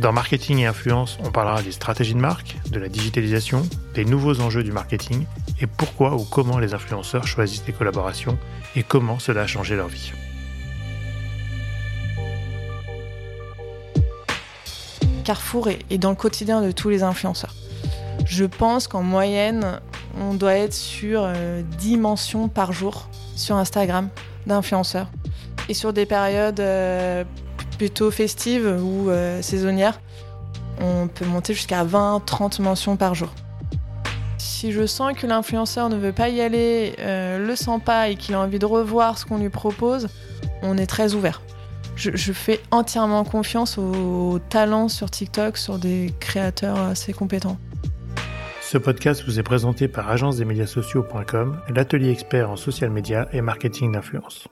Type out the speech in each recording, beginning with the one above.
Dans Marketing et Influence, on parlera des stratégies de marque, de la digitalisation, des nouveaux enjeux du marketing et pourquoi ou comment les influenceurs choisissent des collaborations et comment cela a changé leur vie. Carrefour est dans le quotidien de tous les influenceurs. Je pense qu'en moyenne, on doit être sur 10 euh, mentions par jour sur Instagram d'influenceurs. Et sur des périodes euh, plutôt festives ou euh, saisonnières, on peut monter jusqu'à 20-30 mentions par jour. Si je sens que l'influenceur ne veut pas y aller, le sent pas et qu'il a envie de revoir ce qu'on lui propose, on est très ouvert. Je, fais entièrement confiance aux talents sur TikTok, sur des créateurs assez compétents. Ce podcast vous est présenté par agence l'atelier expert en social media et marketing d'influence.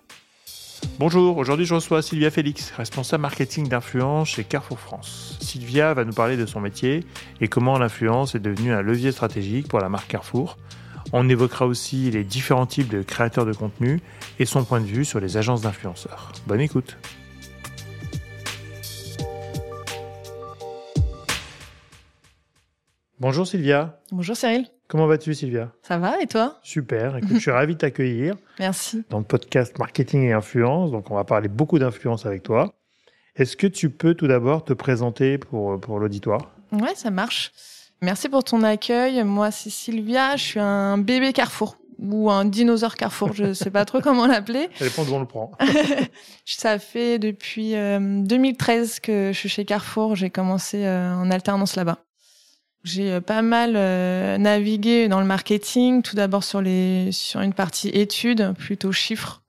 Bonjour, aujourd'hui je reçois Sylvia Félix, responsable marketing d'influence chez Carrefour France. Sylvia va nous parler de son métier et comment l'influence est devenue un levier stratégique pour la marque Carrefour. On évoquera aussi les différents types de créateurs de contenu et son point de vue sur les agences d'influenceurs. Bonne écoute. Bonjour Sylvia. Bonjour Cyril. Comment vas-tu Sylvia? Ça va et toi? Super, écoute, je suis ravi de t'accueillir. Merci. Dans le podcast Marketing et Influence, donc on va parler beaucoup d'influence avec toi. Est-ce que tu peux tout d'abord te présenter pour, pour l'auditoire? Ouais, ça marche. Merci pour ton accueil. Moi, c'est Sylvia, je suis un bébé Carrefour ou un dinosaure Carrefour, je ne sais pas trop comment l'appeler. Ça dépend d'où on le prend. ça fait depuis 2013 euh, que je suis chez Carrefour. J'ai commencé euh, en alternance là-bas. J'ai euh, pas mal euh, navigué dans le marketing, tout d'abord sur les sur une partie études, plutôt chiffres,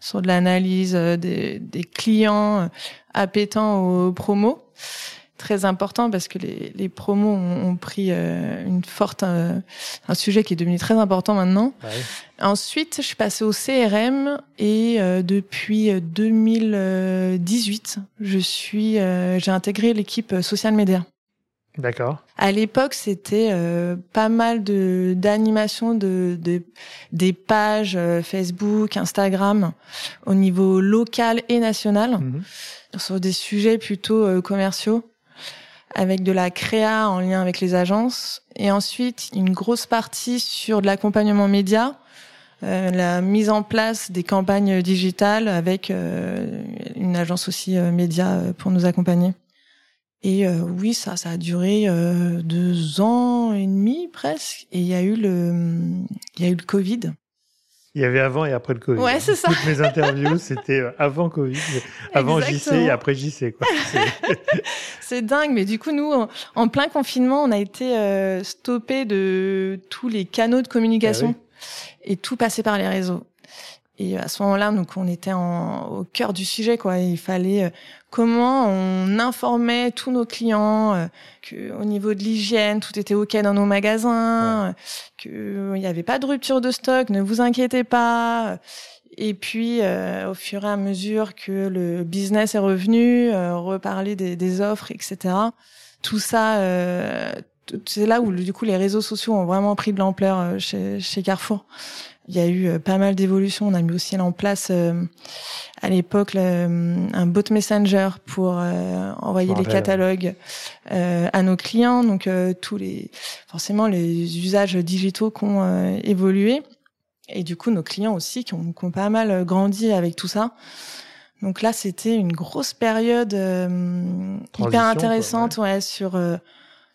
sur de l'analyse euh, des, des, clients appétants aux promos. Très important parce que les, les promos ont, pris une forte un sujet qui est devenu très important maintenant. Ensuite, je suis passée au CRM et depuis 2018, je suis j'ai intégré l'équipe social media. D'accord. À l'époque, c'était euh, pas mal de d'animation de, de, des pages euh, Facebook, Instagram au niveau local et national mhm. sur des sujets plutôt euh, commerciaux avec de la créa en lien avec les agences et ensuite une grosse partie sur de l'accompagnement média, la mise en place des campagnes digitales avec une agence aussi média pour nous accompagner. Et euh, oui, ça, ça a duré euh, deux ans et demi presque. Et il y a eu le, il y a eu le Covid. Il y avait avant et après le Covid. Ouais, c'est ça. Toutes mes interviews, c'était euh, avant Covid, avant JC et après JC. C'est dingue, mais du coup, nous, en, plein confinement, on a été euh, stoppé de tous les canaux de communication ah et tout passait par les réseaux. Et à ce moment-là, donc on était en, au cœur du sujet, quoi. Il fallait euh, comment on informait tous nos clients euh, que au niveau de l'hygiène, tout était ok dans nos magasins, ouais. qu'il n'y avait pas de rupture de stock, ne vous inquiétez pas. Et puis, euh, au fur et à mesure que le business est revenu, reparler des, des, offres, etc. Tout ça, c'est là où du coup les réseaux sociaux ont vraiment pris de l'ampleur chez, chez Carrefour. Il y a eu euh, pas mal d'évolutions. On a mis aussi en place euh, à l'époque un bot messenger pour euh, envoyer les catalogues à nos clients. Donc tous les forcément les usages digitaux qui ont évolué et du coup nos clients aussi qui ont, qui ont, pas mal grandi avec tout ça. Donc là, c'était une grosse période hyper intéressante ouais. sur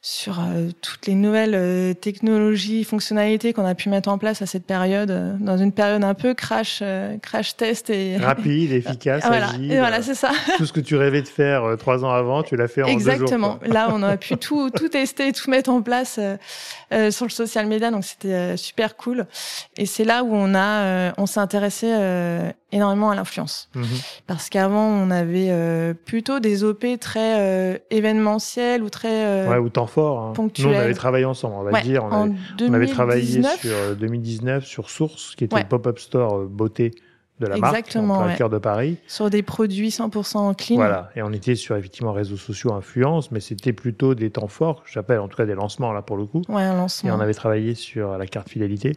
sur euh, toutes les nouvelles euh, technologies, fonctionnalités qu'on a pu mettre en place à cette période, euh, dans une période un peu crash, crash test et rapide, efficace, voilà. agile. Et voilà, c'est ça. tout ce que tu rêvais de faire trois ans avant, tu l'as fait en Exactement. deux jours. Là, on a pu tout, tout tester, tout mettre en place sur le social media, donc c'était super cool. Et c'est là où on a, on s'est intéressé énormément à l'influence. Mhm. Parce qu'avant, on avait euh, plutôt des OP très euh, événementiels ou très euh, ouais, ou temps fort. Hein. Nous, on avait travaillé ensemble, on va dire. On, avait, on avait, travaillé sur 2019 euh, sur Source, qui était le pop-up store beauté de la Exactement, marque, cœur de Paris. Sur des produits 100% clean. Voilà, et on était sur effectivement réseaux sociaux, influence, mais c'était plutôt des temps forts, j'appelle en tout cas des lancements là pour le coup. Ouais, un lancement. Et on avait travaillé sur la carte fidélité.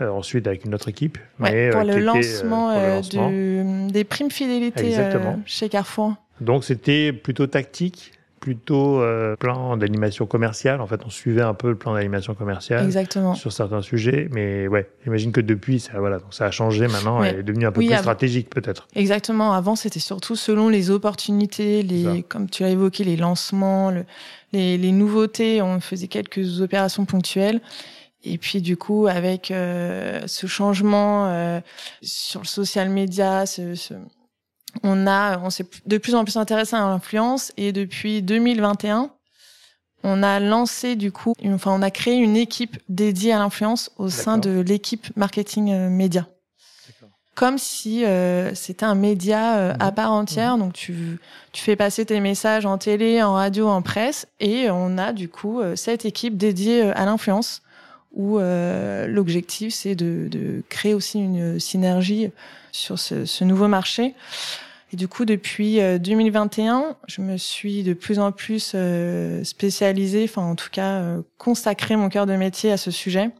Euh, ensuite avec une autre équipe. mais, pour, euh, le lancement, euh, du, des primes fidélité chez Carrefour. Donc c'était plutôt tactique plutôt euh, plan d'animation commerciale. En fait, on suivait un peu le plan d'animation commerciale Exactement. sur certains sujets. Mais ouais, j'imagine que depuis, ça, voilà, donc ça a changé maintenant et est devenu un peu plus stratégique peut-être. Exactement. Avant, c'était surtout selon les opportunités, les, comme tu l'as évoqué, les lancements, le, les, les, nouveautés. On faisait quelques opérations ponctuelles. Et puis du coup, avec euh, ce changement euh, sur le social media, ce, ce on a, on s'est de plus en plus intéressé à l'influence et depuis 2021, on a lancé du coup, enfin on a créé une équipe dédiée à l'influence au sein de l'équipe marketing euh, média. Comme si euh, c'était un média euh, à mhm. part entière, mhm. donc tu tu fais passer tes messages en télé, en radio, en presse, et on a du coup cette équipe dédiée à l'influence où l'objectif c'est de, de créer aussi une synergie sur ce, ce nouveau marché. Et du coup, depuis 2021, euh, je me suis de plus en plus euh, spécialisée, enfin en tout cas euh, consacré mon cœur de métier à ce sujet.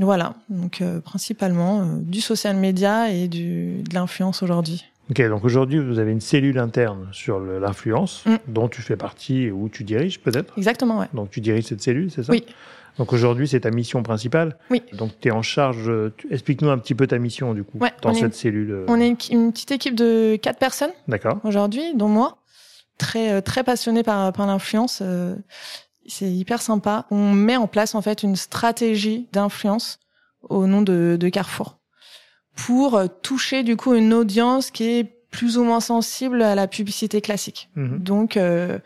Voilà, donc principalement du social media et du, de l'influence aujourd'hui. Ok, donc aujourd'hui vous avez une cellule interne sur l'influence mm. dont tu fais partie où tu diriges peut-être? Exactement, ouais. Donc tu diriges cette cellule, c'est ça? Oui. Donc aujourd'hui, c'est ta mission principale. Oui. Donc tu es en charge. Explique-nous un petit peu ta mission du coup dans cette cellule. Euh. On est une, petite équipe de quatre personnes. D'accord. Aujourd'hui, dont moi, très euh, très passionné par par l'influence. Euh, c'est hyper sympa. On met en place en fait une stratégie d'influence au nom de, de Carrefour pour toucher du coup une audience qui est plus ou moins sensible à la publicité classique. Mhm. Donc euh,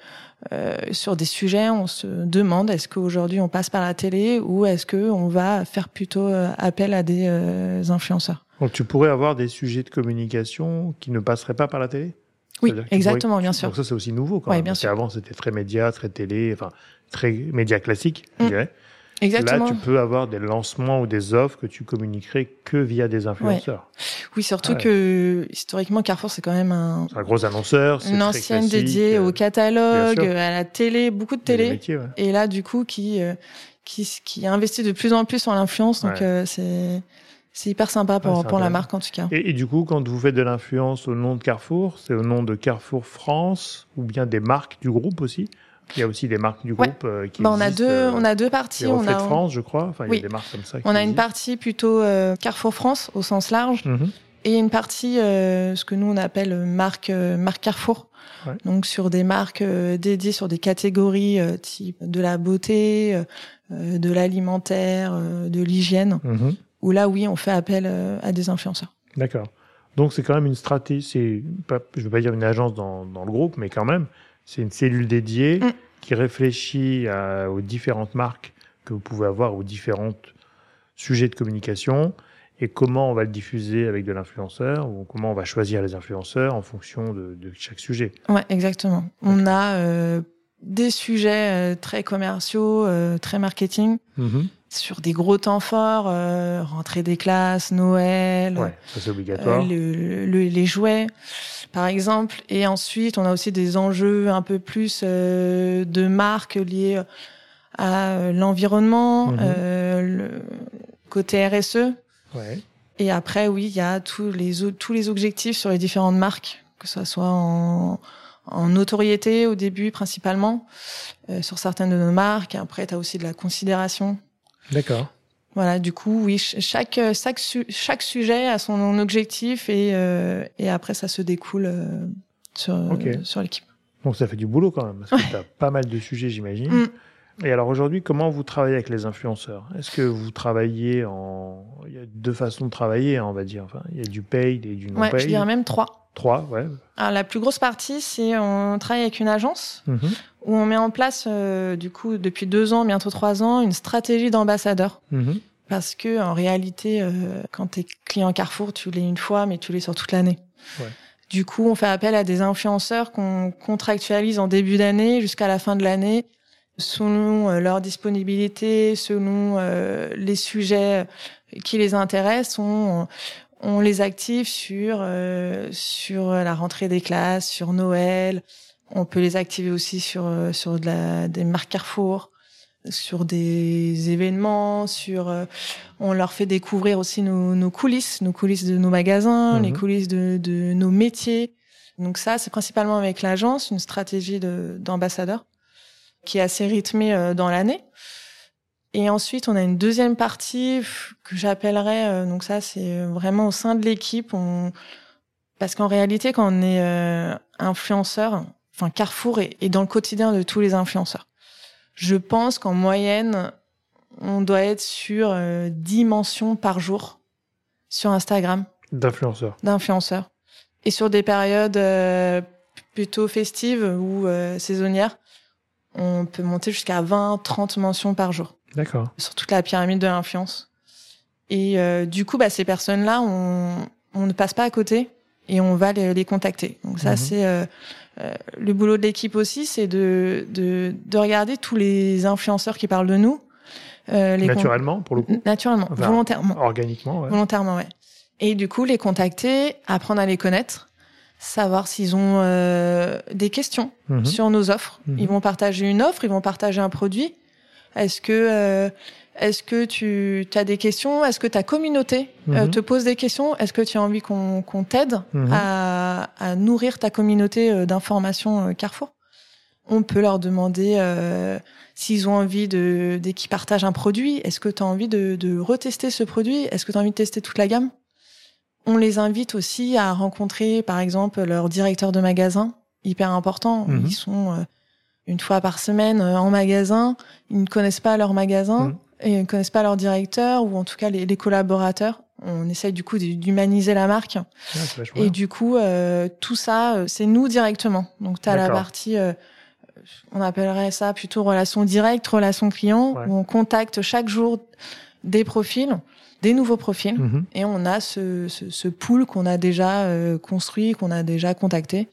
sur des sujets, on se demande est-ce qu'aujourd'hui on passe par la télé ou est-ce que on va faire plutôt euh, appel à des euh, influenceurs? Donc tu pourrais avoir des sujets de communication qui ne passeraient pas par la télé? Oui, exactement, bien sûr. Donc ça c'est aussi nouveau quand même. Bien sûr. Avant c'était très média, très télé, enfin très média classique, je mm. dirais. Exactement. Là, tu peux avoir des lancements ou des offres que tu communiquerais que via des influenceurs. Oui, surtout que historiquement, Carrefour, c'est quand même un, un gros annonceur. Une ancienne dédiée au catalogue, à la télé, beaucoup de télé. Et là, du coup, qui, euh, qui, qui investit de plus en plus en l'influence. Donc, euh, c'est, c'est hyper sympa pour, pour la marque, en tout cas. Et, et du coup, quand vous faites de l'influence au nom de Carrefour, c'est au nom de Carrefour France ou bien des marques du groupe aussi il y a aussi des marques du groupe euh, qui bah, on a deux, euh, on a deux parties. On a France, je crois. Enfin, il y a des marques comme ça. on a une partie plutôt euh, Carrefour France au sens large, mhm. et une partie ce que nous on appelle marque marque Carrefour. Donc sur des marques dédiées sur des catégories type de la beauté, de l'alimentaire, de l'hygiène. Mhm. Où là, oui, on fait appel à des influenceurs. D'accord. Donc c'est quand même une stratégie. C'est, je veux pas dire une agence dans, dans le groupe, mais quand même c'est une cellule dédiée mm. qui réfléchit aux différentes marques que vous pouvez avoir, aux différents sujets de communication et comment on va le diffuser avec de l'influenceur ou comment on va choisir les influenceurs en fonction de, chaque sujet. Ouais, exactement. On a euh, des sujets euh, très commerciaux, euh, très marketing, mm-hmm. Sur des gros temps forts, rentrée des classes, Noël, ouais, ça obligatoire. les jouets par exemple. Et ensuite, on a aussi des enjeux un peu plus euh, de marque liés à euh, l'environnement, euh, le côté RSE. Ouais. Et après, oui, il y a tous les tous les objectifs sur les différentes marques, que ce soit en, en notoriété au début principalement sur certaines de nos marques. Après, tu as aussi de la considération. D'accord. Voilà, du coup, oui, chaque chaque, chaque sujet a son objectif et euh, et après ça se découle euh, sur sur l'équipe. Donc ça fait du boulot quand même parce que tu as pas mal de sujets, j'imagine. Mm. Et alors aujourd'hui, comment vous travaillez avec les influenceurs? Est-ce que vous travaillez en il y a deux façons de travailler, hein, on va dire. Enfin, il y a du paid et du non paid. Ouais, je dirais même trois. Trois, ouais. Alors la plus grosse partie, c'est on travaille avec une agence mm-hmm. Où on met en place, euh, du coup, depuis deux ans, bientôt trois ans, une stratégie d'ambassadeur. Mm-hmm. parce que en réalité, euh, quand tu es client Carrefour, tu l'es une fois, mais tu l'es sur toute l'année. Ouais. Du coup, on fait appel à des influenceurs qu'on contractualise en début d'année jusqu'à la fin de l'année, selon euh, leur disponibilité, selon euh, les sujets qui les intéressent. On, on les active sur sur la rentrée des classes, sur Noël. On peut les activer aussi sur sur de la, des marques Carrefour sur des événements, sur euh, on leur fait découvrir aussi nos, nos, coulisses, nos coulisses de nos magasins, les mhm. coulisses de, de, nos métiers. Donc ça, c'est principalement avec l'agence, une stratégie d'ambassadeur qui est assez rythmée euh, dans l'année. Et ensuite, on a une deuxième partie que j'appellerais, euh, donc ça, c'est vraiment au sein de l'équipe. On... Parce qu'en réalité, quand on est influenceur, enfin Carrefour est dans le quotidien de tous les influenceurs. Je pense qu'en moyenne, on doit être sur euh, 10 mentions par jour sur Instagram. D'influenceurs. D'influenceurs. Et sur des périodes euh, plutôt festives ou euh, saisonnières, on peut monter jusqu'à 20, 30 mentions par jour. D'accord. Sur toute la pyramide de l'influence. Et euh, du coup, bah, ces personnes-là, on, on ne passe pas à côté et on va les, les contacter. Donc ça, mhm. c'est euh, le boulot de l'équipe aussi, c'est de, de, de, regarder tous les influenceurs qui parlent de nous. Euh, les naturellement, pour le coup Naturellement, volontairement. Organiquement, ouais. Volontairement, ouais. Et du coup, les contacter, apprendre à les connaître, savoir s'ils ont euh, des questions mhm. sur nos offres. Mhm. Ils vont partager une offre, ils vont partager un produit. Est-ce que euh, est-ce que tu as des questions? Est-ce que ta communauté euh, mhm. te pose des questions? Est-ce que tu as envie qu'on t'aide mhm. à, à, nourrir ta communauté euh, d'informations euh, Carrefour? On peut leur demander s'ils ont envie de dès qu'ils partagent un produit. Est-ce que tu as envie de, de, retester ce produit? Est-ce que tu as envie de tester toute la gamme? On les invite aussi à rencontrer, par exemple, leur directeur de magasin, hyper important. Mhm. Ils sont une fois par semaine en magasin. Ils ne connaissent pas leur magasin et ne connaissent pas leur directeur ou en tout cas les, les collaborateurs. On essaye du coup d'humaniser la marque. et du coup, euh, tout ça, euh, c'est nous directement. Donc, tu as la partie, euh, on appellerait ça plutôt relation directe, relation client, où on contacte chaque jour des profils des nouveaux profils mhm. et on a ce, ce, ce pool qu'on a déjà euh, construit, qu'on a déjà contacté,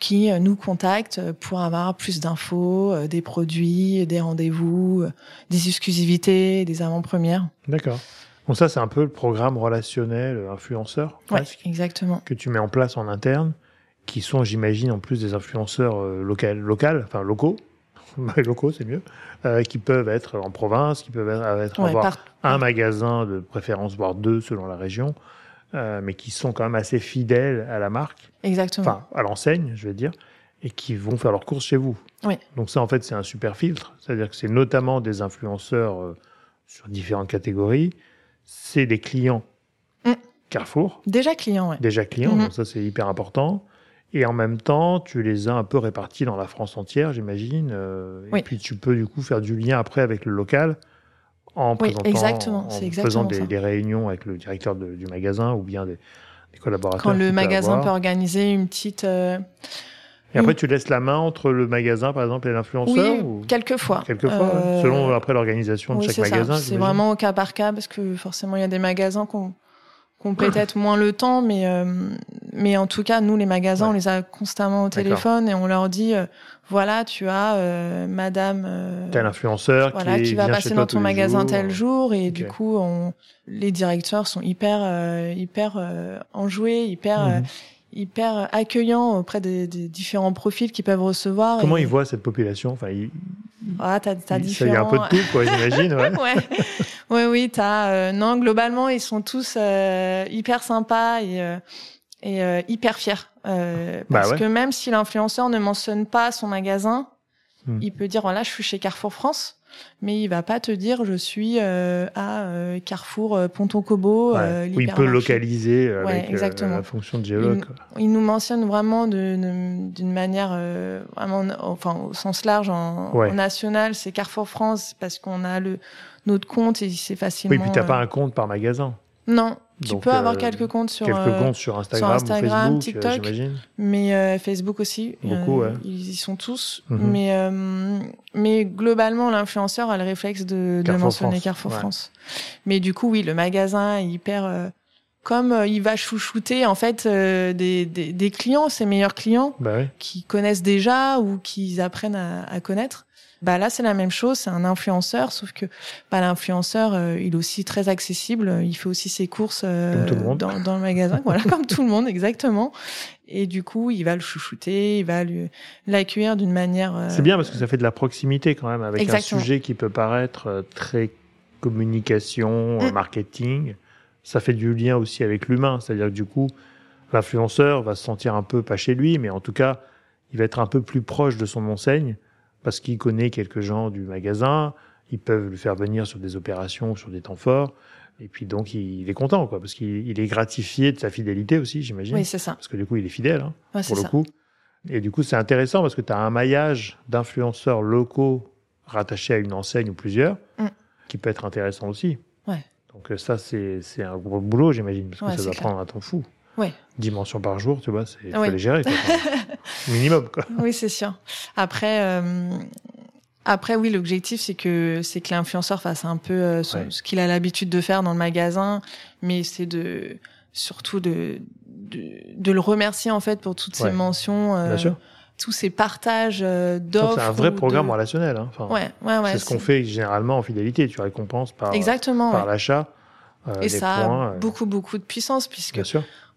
qui euh, nous contacte pour avoir plus d'infos, euh, des produits, des rendez-vous, des exclusivités, des avant-premières. D'accord. Bon, ça, c'est un peu le programme relationnel influenceur, presque, exactement. que tu mets en place en interne, qui sont, j'imagine, en plus des influenceurs locaux, local, enfin locaux, locaux, c'est mieux, euh, qui peuvent être en province, qui peuvent être, avoir un magasin de préférence, voire deux selon la région, euh, mais qui sont quand même assez fidèles à la marque. Exactement. Enfin, à l'enseigne, je veux dire, et qui vont faire leurs courses chez vous. Oui. Donc ça, en fait, c'est un super filtre. C'est-à-dire que c'est notamment des influenceurs euh, sur différentes catégories. C'est des clients mm. Carrefour. Déjà clients, oui. Déjà clients, mm-hmm. donc ça, c'est hyper important. Et en même temps, tu les as un peu répartis dans la France entière, j'imagine. Euh, et puis tu peux du coup faire du lien après avec le local en présentant, exactement, en faisant des, réunions avec le directeur du magasin ou bien des, collaborateurs. Quand le magasin peut organiser une petite. Euh, et après, tu laisses la main entre le magasin, par exemple, et l'influenceur Oui, ou... quelquefois. Quelquefois, euh, selon après l'organisation de chaque magasin. C'est vraiment au cas par cas, parce que forcément, il y a des magasins qu'on qu'on peut-être moins le temps, mais euh, mais en tout cas, nous les magasins, on les a constamment au téléphone et on leur dit euh, voilà, tu as euh, Madame tel influenceur voilà, qui, va passer dans ton magasin tel jour et du coup, on, les directeurs sont hyper hyper enjoués, hyper mhm hyper accueillant auprès des, des, différents profils qu'ils peuvent recevoir. Comment ils voient cette population? Enfin, ils... Ah, t'as, t'as différents... Il y a un peu de tout, quoi, j'imagine. Ouais. ouais. Oui, oui, t'as. Euh, non, globalement, ils sont tous euh, hyper sympas et, euh, et euh, hyper fiers. Euh, bah parce que même si l'influenceur ne mentionne pas son magasin, hmm. il peut dire voilà, je suis chez Carrefour France mais il va pas te dire je suis euh, à euh, Carrefour euh, Ponton Cobo. Ouais. il peut localiser avec la fonction de géologue. Il, nous mentionne vraiment d'une manière vraiment, enfin au sens large en, national, c'est Carrefour France parce qu'on a le notre compte et c'est facilement. Oui, puis t'as pas un compte par magasin. Non, Tu peux avoir quelques comptes sur quelques comptes sur Instagram, Instagram ou Facebook, TikTok, mais Facebook aussi. Beaucoup, ouais. Ils y sont tous. Mhm. Mais mais globalement, l'influenceur a le réflexe de, de mentionner Carrefour France. Mais du coup, oui, le magasin est hyper comme euh, il va chouchouter en fait euh, des, des, des, clients, ses meilleurs clients, bah qui connaissent déjà ou qui apprennent à, à connaître. Bah là c'est la même chose, c'est un influenceur, sauf que bah, l'influenceur euh, il est aussi très accessible, il fait aussi ses courses dans, dans, le magasin, voilà comme tout le monde exactement. Et du coup il va le chouchouter, il va l'accueillir d'une manière. C'est bien parce que ça fait de la proximité quand même avec un sujet qui peut paraître très communication, mm. marketing ça fait du lien aussi avec l'humain. C'est-à-dire que du coup, l'influenceur va se sentir un peu pas chez lui, mais en tout cas, il va être un peu plus proche de son enseigne parce qu'il connaît quelques gens du magasin. Ils peuvent le faire venir sur des opérations, sur des temps forts. Et puis donc, il, est content, quoi, parce qu'il est gratifié de sa fidélité aussi, j'imagine. Oui, c'est ça. Parce que du coup, il est fidèle, hein, pour le coup. Et du coup, c'est intéressant parce que tu as un maillage d'influenceurs locaux rattachés à une enseigne ou plusieurs, mm. qui peut être intéressant aussi. Ouais. Donc ça, c'est un gros boulot, j'imagine, parce que ça doit prendre un temps fou. Ouais. Dimension par jour, tu vois, il faut les gérer. Quoi. Minimum, quoi. Oui, c'est sûr. Après, euh, après oui, l'objectif, c'est que, c'est que l'influenceur fasse un peu euh, ce qu'il a l'habitude de faire dans le magasin, mais c'est de, surtout de, de, de, le remercier, en fait, pour toutes ces mentions. Bien sûr tous ces partages d'offres. C'est un vrai programme relationnel. Hein. Enfin, ouais, ouais, ouais, c'est ce qu'on fait généralement en fidélité. Tu récompenses par, Exactement, par l'achat. Euh, et ça a euh. beaucoup, beaucoup de puissance puisque.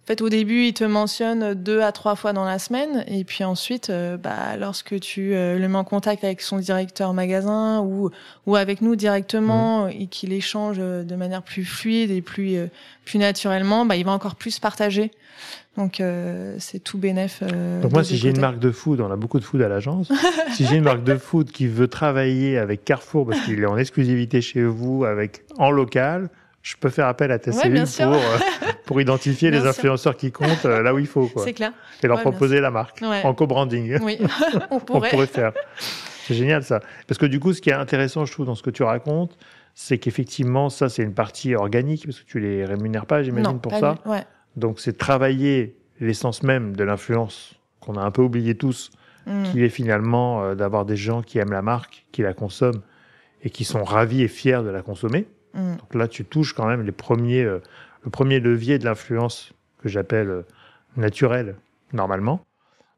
En fait, au début, il te mentionne deux à trois fois dans la semaine, et puis ensuite, euh, bah, lorsque tu le mets en contact avec son directeur magasin ou ou avec nous directement, mmh. et qu'il échange de manière plus fluide et plus plus naturellement, bah, il va encore plus partager donc euh, c'est tout bénéf. Euh, Donc moi, si j'ai une marque de food, on a beaucoup de food à l'agence. si j'ai une marque de food qui veut travailler avec Carrefour parce qu'il est en exclusivité chez vous, avec en local, je peux faire appel à ta ouais, pour euh, pour identifier les influenceurs qui comptent là où il faut. C'est clair. Et leur proposer la marque en co-branding. Oui, on pourrait. on pourrait faire. C'est génial ça. Parce que du coup, ce qui est intéressant, je trouve, dans ce que tu racontes, c'est qu'effectivement, ça, c'est une partie organique parce que tu les rémunères pas, j'imagine, pour ça. Ouais. Donc c'est travailler l'essence même de l'influence qu'on a un peu oublié tous, mm. qui est finalement euh, d'avoir des gens qui aiment la marque, qui la consomment et qui sont ravis et fiers de la consommer. Mm. Donc là, tu touches quand même les premiers, euh, le premier levier de l'influence que j'appelle euh, naturelle normalement.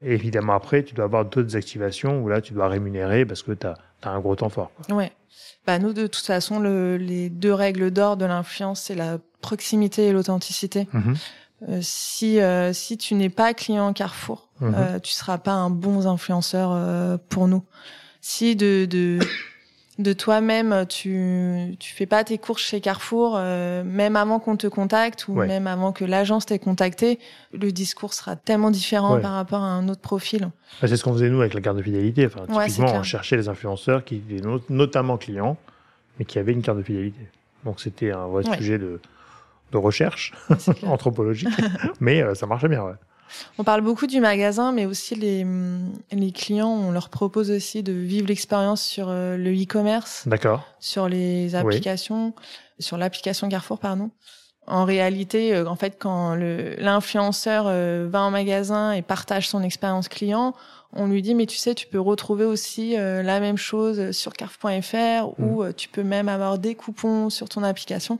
Et évidemment, après, tu dois avoir d'autres activations où là, tu dois rémunérer parce que tu as, un gros temps fort. Quoi. Ouais. Bah, nous, de toute façon, le, les deux règles d'or de l'influence, c'est la proximité et l'authenticité. Mm-hmm. Euh, si euh, si tu n'es pas client Carrefour, mhm. euh, tu seras pas un bon influenceur pour nous. Si de de de toi-même, tu tu fais pas tes courses chez Carrefour, même avant qu'on te contacte ou même avant que l'agence t'ait contacté, le discours sera tellement différent par rapport à un autre profil. Bah, c'est ce qu'on faisait nous avec la carte de fidélité. Enfin, typiquement, on cherchait les influenceurs qui étaient notamment clients, mais qui avaient une carte de fidélité. Donc c'était un vrai sujet de de recherche anthropologique, mais euh, ça marchait bien. Ouais. On parle beaucoup du magasin, mais aussi les, mm, les clients, on leur propose aussi de vivre l'expérience sur euh, le e-commerce, d'accord, sur les applications, sur l'application Carrefour, pardon. En réalité, euh, en fait, quand l'influenceur va en magasin et partage son expérience client, on lui dit mais tu sais tu peux retrouver aussi la même chose sur carrefour.fr ou mm. tu peux même avoir des coupons sur ton application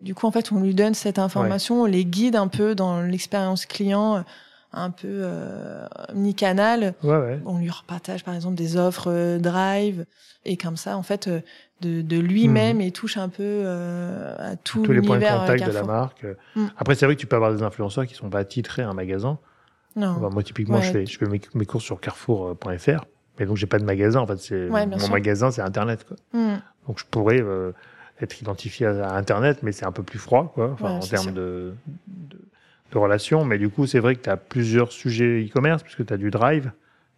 du coup, en fait, on lui donne cette information, on les guide un peu dans l'expérience client, un peu euh, mi-canal. On lui repartage, par exemple, des offres euh, Drive. Et comme ça, en fait, euh, de, de lui-même, il mhm. touche un peu euh, à tout Tous les points de contact de la marque. Mm. Après, c'est vrai que tu peux avoir des influenceurs qui sont pas titrés à un magasin. Non. moi, typiquement, je fais, je fais mes, mes courses sur carrefour.fr. Mais donc, j'ai pas de magasin. En fait, c'est mon magasin, c'est Internet. Quoi. Mm. Donc, je pourrais être identifié à, Internet, mais c'est un peu plus froid, quoi, enfin, en termes de, de, de, relations. Mais du coup, c'est vrai que tu as plusieurs sujets e-commerce, puisque tu as du drive,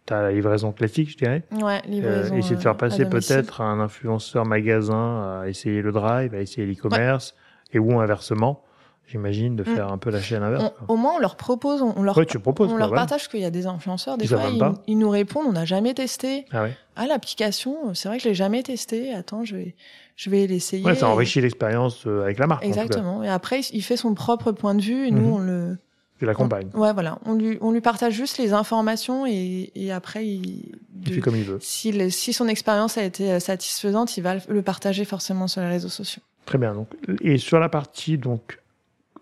tu as la livraison classique, je dirais. Ouais, livraison. Euh, essayer de faire passer peut-être un influenceur magasin à essayer le drive, à essayer l'e-commerce, et ou inversement. J'imagine, de mm. faire un peu la chaîne inverse. au moins, on leur propose, on leur, tu proposes, on leur partage qu'il y a des influenceurs. Des fois, ils, nous répondent, on n'a jamais testé. Ah ouais. Ah, l'application, c'est vrai que je l'ai jamais testé. Attends, je vais, je vais l'essayer. Ouais, ça enrichit l'expérience euh, avec la marque. Exactement. Et après, il fait son propre point de vue et nous, mhm. on le. Tu l'accompagnes. Ouais, voilà. On lui, on lui partage juste les informations et, et après, il, il fait comme il veut. Si, si son expérience a été euh, satisfaisante, il va le partager forcément sur les réseaux sociaux. Très bien. Donc, et sur la partie donc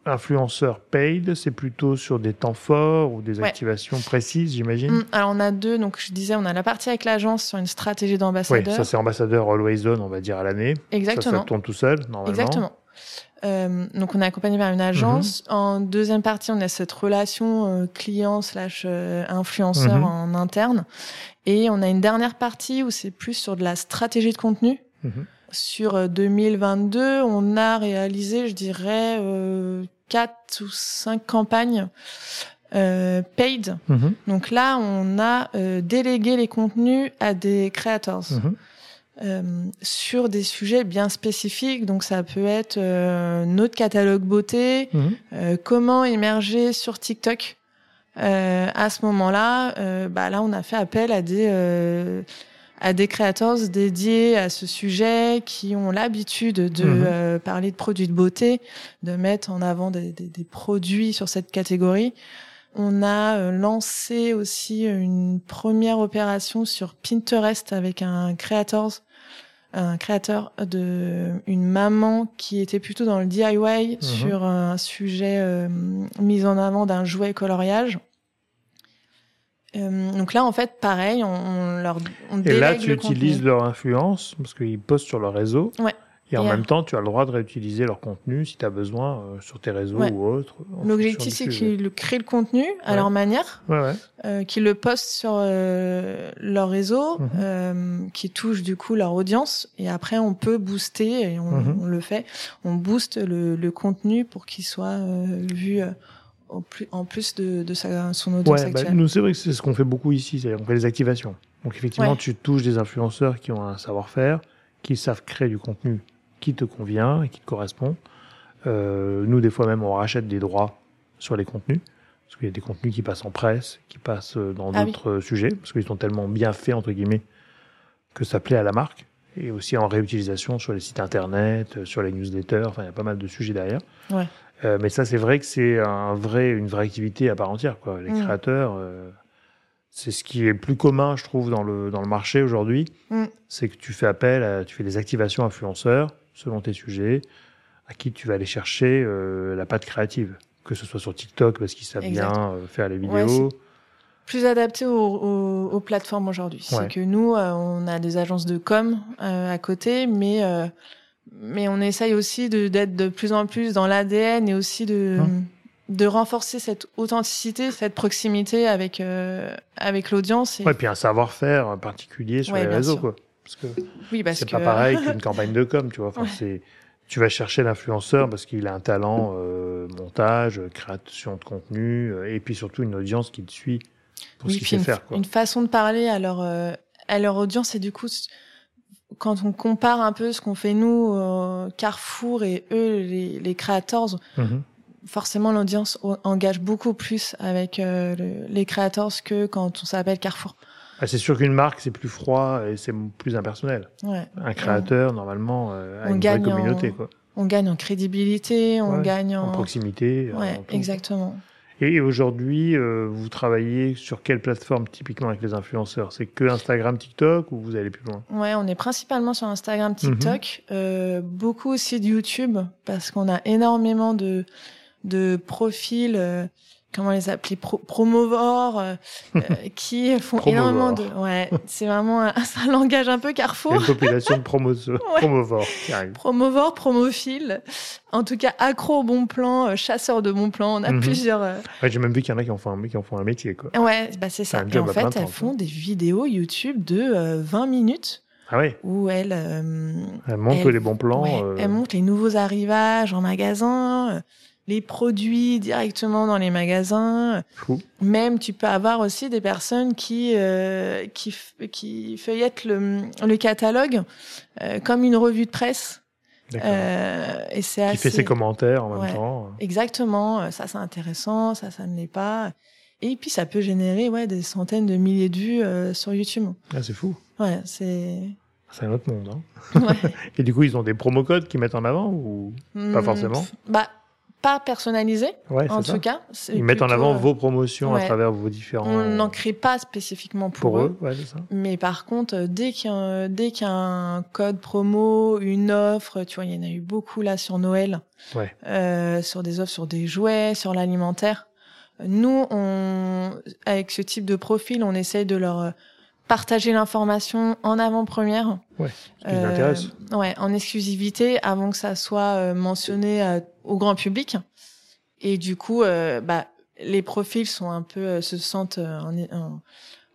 influenceur paid, c'est plutôt sur des temps forts ou des activations précises, j'imagine mm, Alors, on a deux. Donc, je disais, on a la partie avec l'agence sur une stratégie d'ambassadeur. Oui, ça, c'est ambassadeur Always On, on va dire, à l'année. Exactement. Ça, ça tourne tout seul, normalement. Exactement. Euh, donc, on est accompagné par une agence. Mhm. En deuxième partie, on a cette relation euh, client slash euh, influenceur mhm. en interne. Et on a une dernière partie où c'est plus sur de la stratégie de contenu. Mhm. Sur 2022, on a réalisé, je dirais, quatre ou cinq campagnes euh, paid. Mhm. Donc là, on a euh, délégué les contenus à des creators mhm. euh, sur des sujets bien spécifiques. Donc ça peut être euh, notre catalogue beauté, mhm. euh, comment émerger sur TikTok. à ce moment-là, bah là, on a fait appel à des à des créateurs dédiés à ce sujet qui ont l'habitude de mhm. euh, parler de produits de beauté, de mettre en avant des, des, des produits sur cette catégorie. On a euh, lancé aussi une première opération sur Pinterest avec un créateur, un créateur de une maman qui était plutôt dans le DIY mhm. sur un sujet euh, mis en avant d'un jouet coloriage. Euh, donc là, en fait, pareil, on, leur on Et là, tu utilises leur influence parce qu'ils postent sur leur réseau. Ouais. Et, en même temps, tu as le droit de réutiliser leur contenu si tu as besoin euh, sur tes réseaux ou autres. L'objectif, c'est qu'ils créent le contenu à leur manière, ouais, euh, qu'ils le postent sur euh, leur réseau, euh, qui touche du coup leur audience. Et après, on peut booster, et on, mhm. on le fait, on booste le, le contenu pour qu'il soit vu en plus de, de sa, son audience ouais, bah, actuelle. nous, c'est vrai que c'est ce qu'on fait beaucoup ici, c'est-à-dire qu'on fait des activations. Donc effectivement, tu touches des influenceurs qui ont un savoir-faire, qui savent créer du contenu qui te convient et qui te correspond. Euh, nous, des fois même, on rachète des droits sur les contenus, parce qu'il y a des contenus qui passent en presse, qui passent dans ah d'autres sujets, parce qu'ils sont tellement bien faits, entre guillemets, que ça plaît à la marque, et aussi en réutilisation sur les sites internet, sur les newsletters, enfin, il y a pas mal de sujets derrière. Ouais. Euh, mais ça, c'est vrai que c'est un vrai, une vraie activité à part entière. Quoi. Les mm. créateurs, euh, c'est ce qui est le plus commun, je trouve, dans le, dans le marché aujourd'hui. Mm. C'est que tu fais appel, à, tu fais des activations influenceurs selon tes sujets, à qui tu vas aller chercher euh, la patte créative. Que ce soit sur TikTok, parce qu'ils savent bien faire les vidéos. plus adapté aux, aux, aux plateformes aujourd'hui. C'est que nous, on a des agences de com à côté, mais mais on essaye aussi d'être de, plus en plus dans l'ADN et aussi de hein de renforcer cette authenticité, cette proximité avec euh, avec l'audience. Et... Ouais, puis un savoir-faire particulier sur les réseaux, quoi. Parce que oui, c'est pas pareil qu'une campagne de com, tu vois. Enfin, c'est tu vas chercher l'influenceur parce qu'il a un talent euh, montage, création de contenu, euh, et puis surtout une audience qui te suit pour ce qu'il sait faire. Quoi. Une façon de parler à leur à leur audience et du coup quand on compare un peu ce qu'on fait nous, euh, Carrefour et eux, les, les créateurs, mhm. forcément l'audience engage beaucoup plus avec euh, les créateurs que quand on s'appelle Carrefour. Ah, c'est sûr qu'une marque, c'est plus froid et c'est plus impersonnel. Ouais. Un créateur, normalement, euh, a une vraie communauté. Quoi. On gagne en crédibilité, on gagne en... en proximité. Ouais, exactement. Et aujourd'hui, euh, vous travaillez sur quelle plateforme typiquement avec les influenceurs? C'est que Instagram, TikTok ou vous allez plus loin? Ouais, on est principalement sur Instagram, TikTok, mhm. euh, beaucoup aussi de YouTube parce qu'on a énormément de de profils. Euh, comment les appeler pro promovores euh, euh, qui font énormément de ouais c'est vraiment un, un, langage un peu carrefour. Une population de promovores promovores qui arrive. Promovores promophiles en tout cas accro au bon plan euh, chasseur de bon plan. On a mm -hmm. plusieurs ouais, j'ai même vu qu'il y en a qui en font un, qui en font un métier quoi. Ouais bah c'est ça. et en fait elles font des vidéos YouTube de 20 minutes ah oui. Où elle, elle montre les bons plans. Ouais, Elle montre les nouveaux arrivages en magasin les produits directement dans les magasins. Même tu peux avoir aussi des personnes qui euh, qui qui feuillettent le, le catalogue euh, comme une revue de presse Euh, et c'est Qui fait ses commentaires en même temps. Exactement. Ça, c'est intéressant. Ça, ça ne l'est pas. Et puis, ça peut générer ouais, des centaines de milliers de vues sur YouTube. Ah, c'est fou. Ouais, c'est. C'est un autre monde. Hein. Ouais. et du coup, ils ont des promo codes qu'ils mettent en avant ou pas hmm, forcément? Bah, pas personnalisé, en tout cas. Ils mettent en avant euh, vos promotions à travers vos différents. On n'en crée pas spécifiquement pour, pour eux. eux ça. Mais par contre, euh, dès y, a, dès qu'il y a un code promo, une offre, tu vois, il y en a eu beaucoup là sur Noël, euh, sur des offres, sur des jouets, sur l'alimentaire. Nous, on, avec ce type de profil, on essaye de leur euh, partager l'information en avant-première. Ouais, ce qui euh, intéresse. Ouais, en exclusivité, avant que ça soit mentionné au grand public. Et du coup, euh, bah, les profils sont un peu euh, se sentent euh, en, en,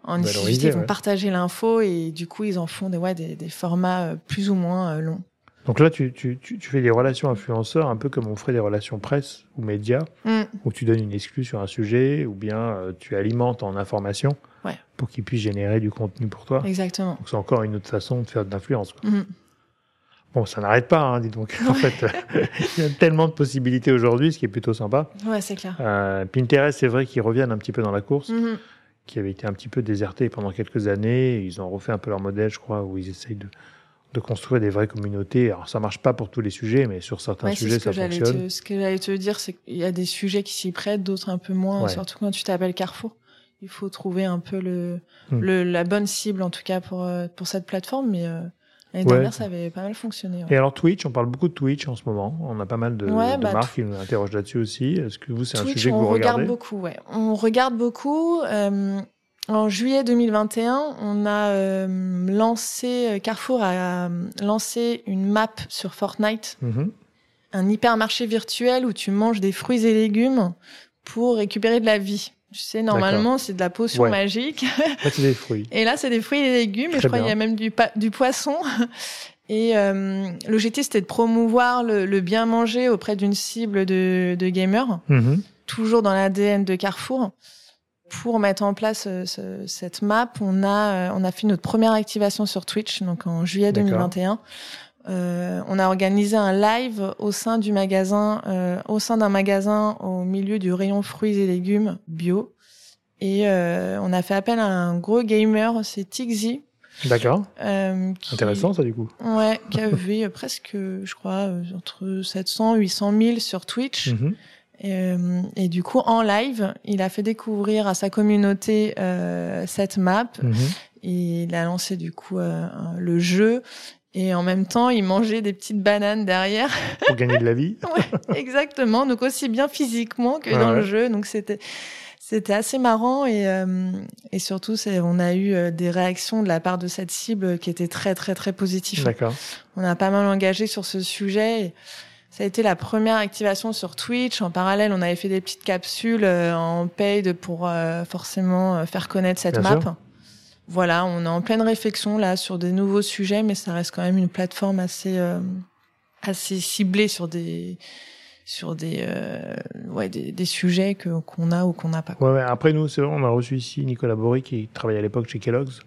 en ils vont partager l'info et du coup, ils en font des, ouais, des, des formats plus ou moins longs. Donc là, tu, tu, tu, fais des relations influenceurs un peu comme on ferait des relations presse ou médias, mm. où tu donnes une exclue sur un sujet ou bien tu alimentes en information ouais. pour qu'ils puissent générer du contenu pour toi. Exactement. Donc c'est encore une autre façon de faire de l'influence. Mm. Bon, ça n'arrête pas, hein, dis donc. En fait, il y a tellement de possibilités aujourd'hui, ce qui est plutôt sympa. Ouais, c'est clair. Euh, Pinterest, c'est vrai qu'ils reviennent un petit peu dans la course, mhm. qui avait été un petit peu déserté pendant quelques années. Ils ont refait un peu leur modèle, je crois, où ils essayent de, de construire des vraies communautés. Alors, ça marche pas pour tous les sujets, mais sur certains sujets, ça fonctionne. ce que j'allais te dire, c'est qu'il y a des sujets qui s'y prêtent, d'autres un peu moins, surtout quand tu t'appelles Carrefour. Il faut trouver un peu le, hmm. le, la bonne cible, en tout cas, pour, euh, pour cette plateforme, mais... Euh, L'année dernière, ça avait pas mal fonctionné. Et alors Twitch, on parle beaucoup de Twitch en ce moment. On a pas mal de, de bah, marques qui nous interrogent là-dessus aussi. Est-ce que vous, c'est un sujet que vous regardez On regarde beaucoup, ouais. On regarde beaucoup. Euh, en juillet 2021, on a euh, lancé, Carrefour a lancé une map sur Fortnite, mm-hmm. un hypermarché virtuel où tu manges des fruits et légumes pour récupérer de la vie. Tu sais, normalement, c'est de la potion magique. Là, c'est des fruits. Et là, c'est des fruits et des légumes. et je crois qu'il y a même du, du poisson. Et euh, l'objectif, c'était de promouvoir le, le, bien manger auprès d'une cible de, de gamers, mm-hmm. toujours dans l'ADN de Carrefour. Pour mettre en place euh, ce, cette map, on a, euh, on a fait notre première activation sur Twitch, donc en juillet 2021. Euh, on a organisé un live au sein du magasin, euh, au sein d'un magasin au milieu du rayon fruits et légumes bio. Et euh, on a fait appel à un gros gamer, c'est Tixi. D'accord. Euh, Intéressant ça du coup. Ouais, qui avait presque, je crois, entre 700 800 000 sur Twitch. Mm-hmm. Et, et, du coup, en live, il a fait découvrir à sa communauté cette map. Et il a lancé du coup le jeu et en même temps, il mangeait des petites bananes derrière. Pour gagner de la vie. ouais, exactement. Donc aussi bien physiquement que dans le jeu. Donc c'était c'était assez marrant et euh, et surtout c'est on a eu euh, des réactions de la part de cette cible qui étaient très très très positives. D'accord. On a pas mal engagé sur ce sujet. Et ça a été la première activation sur Twitch. En parallèle, on avait fait des petites capsules euh, en paid pour forcément faire connaître cette map voilà, on est en pleine réflexion là sur des nouveaux sujets, mais ça reste quand même une plateforme assez euh, assez ciblée sur des sur des euh, ouais des, des sujets que qu'on a ou qu'on n'a pas. Ouais, ouais, Après nous, c'est on a reçu ici Nicolas Bory qui travaillait à l'époque chez Kellogg's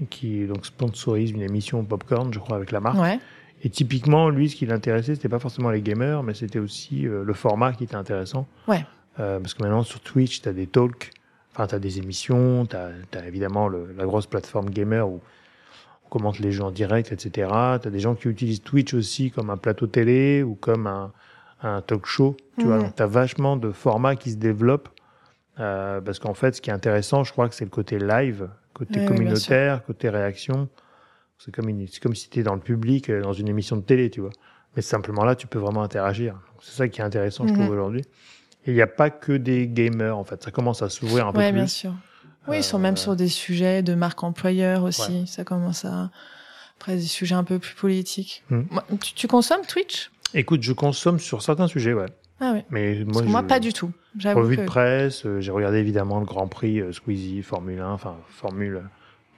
et qui donc sponsorise une émission Popcorn, je crois, avec la marque. Ouais. Et typiquement, lui, ce qui l'intéressait, c'était pas forcément les gamers, mais c'était aussi euh, le format qui était intéressant. Ouais. parce que maintenant sur Twitch, tu as des talks Enfin, tu as des émissions, tu as, évidemment le, la grosse plateforme gamer où on commente les jeux en direct, etc. Tu as des gens qui utilisent Twitch aussi comme un plateau télé ou comme un, un talk show. Tu vois, donc tu as vachement de formats qui se développent. Euh, parce qu'en fait, ce qui est intéressant, je crois que c'est le côté live, côté communautaire, côté réaction. C'est comme, une, comme si tu étais dans le public, euh, dans une émission de télé, tu vois. Mais simplement là, tu peux vraiment interagir. C'est ça qui est intéressant, je trouve, mhm. aujourd'hui il n'y a pas que des gamers, en fait. Ça commence à s'ouvrir un peu plus. Oui, bien sûr. Oui, ils sont même euh, sur des sujets de marque employeur aussi. Ça commence à... Après, des sujets un peu plus politiques. Hmm. Tu, consommes Twitch? Écoute, je consomme sur certains sujets, ouais. Ah oui. Mais moi, moi pas du tout. Revue de presse, euh, j'ai regardé évidemment le Grand Prix euh, Squeezie, Formule 1, enfin Formule...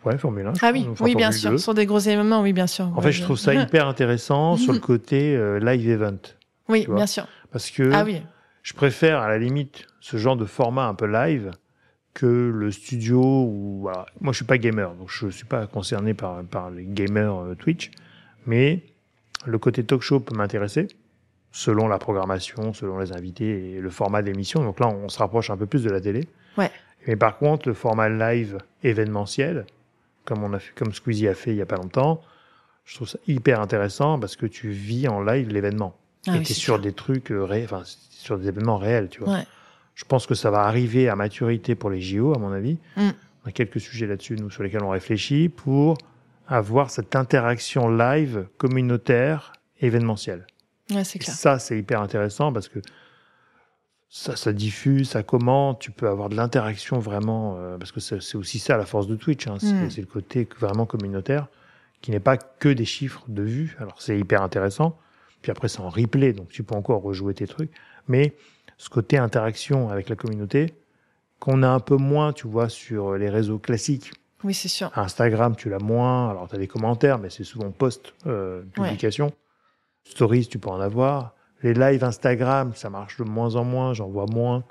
Ouais, Formule 1. Ah oui, oui, bien sûr. Sur des gros événements, oui, bien sûr. En fait, je trouve ça hyper intéressant sur le côté live event. Oui, bien sûr. Parce que ah oui je préfère à la limite ce genre de format un peu live que le studio ou moi je suis pas gamer donc je suis pas concerné par par les gamers euh, Twitch mais le côté talk show peut m'intéresser, selon la programmation, selon les invités et le format d'émission. Donc là, on se rapproche un peu plus de la télé. Ouais. Mais par contre, le format live événementiel, comme on a fait, comme Squeezie a fait il y a pas longtemps, je trouve ça hyper intéressant parce que tu vis en live l'événement. Ah et oui, es sur sûr. des trucs, euh, ré- enfin, sur des événements réels, tu vois. Ouais. Je pense que ça va arriver à maturité pour les JO, à mon avis. Mm. On a quelques sujets là-dessus, nous, sur lesquels on réfléchit pour avoir cette interaction live communautaire événementielle. Ouais, c'est Et clair. ça, c'est hyper intéressant parce que ça, ça diffuse, ça commente, tu peux avoir de l'interaction vraiment, euh, parce que c'est aussi ça la force de Twitch, hein, c'est Mm. c'est le côté vraiment communautaire, qui n'est pas que des chiffres de vues. Alors c'est hyper intéressant, puis après c'est en replay, donc tu peux encore rejouer tes trucs, mais ce côté interaction avec la communauté, qu'on a un peu moins, tu vois, sur les réseaux classiques. Oui, c'est sûr. Instagram, tu l'as moins. Alors, tu as des commentaires, mais c'est souvent post euh, publication. Stories, tu peux en avoir. Les lives Instagram, ça marche de moins en moins. J'en vois moins.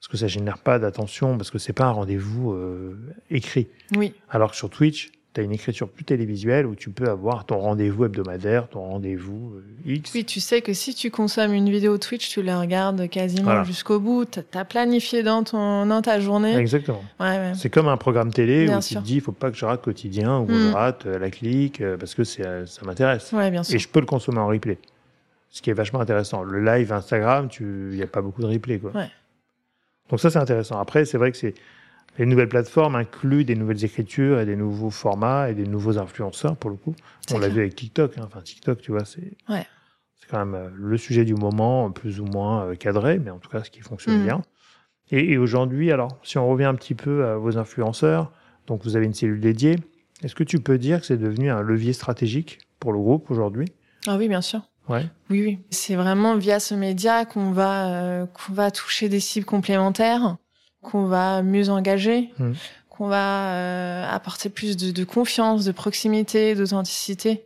Parce que ça génère pas d'attention, parce que c'est pas un rendez-vous euh, écrit. Oui, Alors que sur Twitch, tu as une écriture plus télévisuelle où tu peux avoir ton rendez-vous hebdomadaire, ton rendez-vous euh, X. oui, tu sais que si tu consommes une vidéo Twitch, tu la regardes quasiment Voilà. jusqu'au bout. T'as as planifié dans ton dans ta journée. Exactement. Ouais, ouais. C'est comme un programme télé Bien où sûr. tu te dis, il faut pas que je rate quotidien ou que Mm. je rate euh, la clique, euh, parce que ça m'intéresse. Ouais. Et je peux le consommer en replay. Ce qui est vachement intéressant. Le live Instagram, il n'y a pas beaucoup de replay. Quoi. Donc ça, c'est intéressant. Après, c'est vrai que c'est les nouvelles plateformes incluent des nouvelles écritures et des nouveaux formats et des nouveaux influenceurs, pour le coup. On l'a vu avec TikTok. hein. Enfin, TikTok, tu vois, c'est Ouais. quand même euh, le sujet du moment, plus ou moins euh, cadré, mais en tout cas, ce qui fonctionne Mhm. bien. Et, et aujourd'hui, alors, si on revient un petit peu à vos influenceurs, donc vous avez une cellule dédiée, est-ce que tu peux dire que c'est devenu un levier stratégique pour le groupe aujourd'hui? Ah oui, bien sûr. Ouais. Oui, oui. C'est vraiment via ce média qu'on va euh, qu'on va toucher des cibles complémentaires, qu'on va mieux engager, Mhm. qu'on va euh, apporter plus de, de confiance, de proximité, d'authenticité.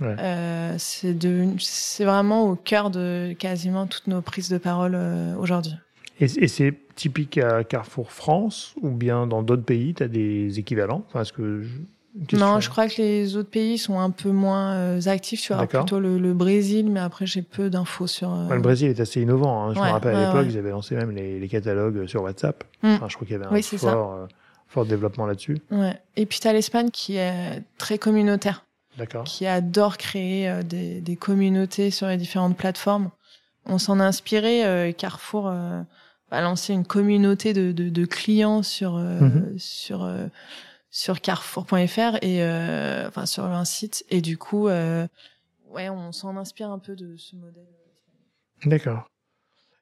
Ouais. Euh, c'est vraiment au cœur de quasiment toutes nos prises de parole euh, aujourd'hui. Et, et c'est typique à Carrefour France ou bien dans d'autres pays, tu as des équivalents? Enfin, est-ce que. Non, je crois que les autres pays sont un peu moins euh, actifs. Tu vois, plutôt le, le Brésil, mais après j'ai peu d'infos sur. euh, Ouais, le Brésil est assez innovant. hein. Je Ouais, me rappelle à ouais, l'époque, ils avaient lancé même les, les catalogues sur WhatsApp. Mm. Enfin, je crois qu'il y avait un Oui, fort, euh, fort développement là-dessus. Et puis t'as l'Espagne qui est très communautaire. D'accord. qui adore créer euh, des, des communautés sur les différentes plateformes. On s'en a inspiré. euh, Carrefour euh, a lancé une communauté de, de, de clients sur euh, Mhm. sur euh, sur Carrefour.fr et euh, enfin sur un site. Et du coup, euh, ouais, on s'en inspire un peu de ce modèle. D'accord.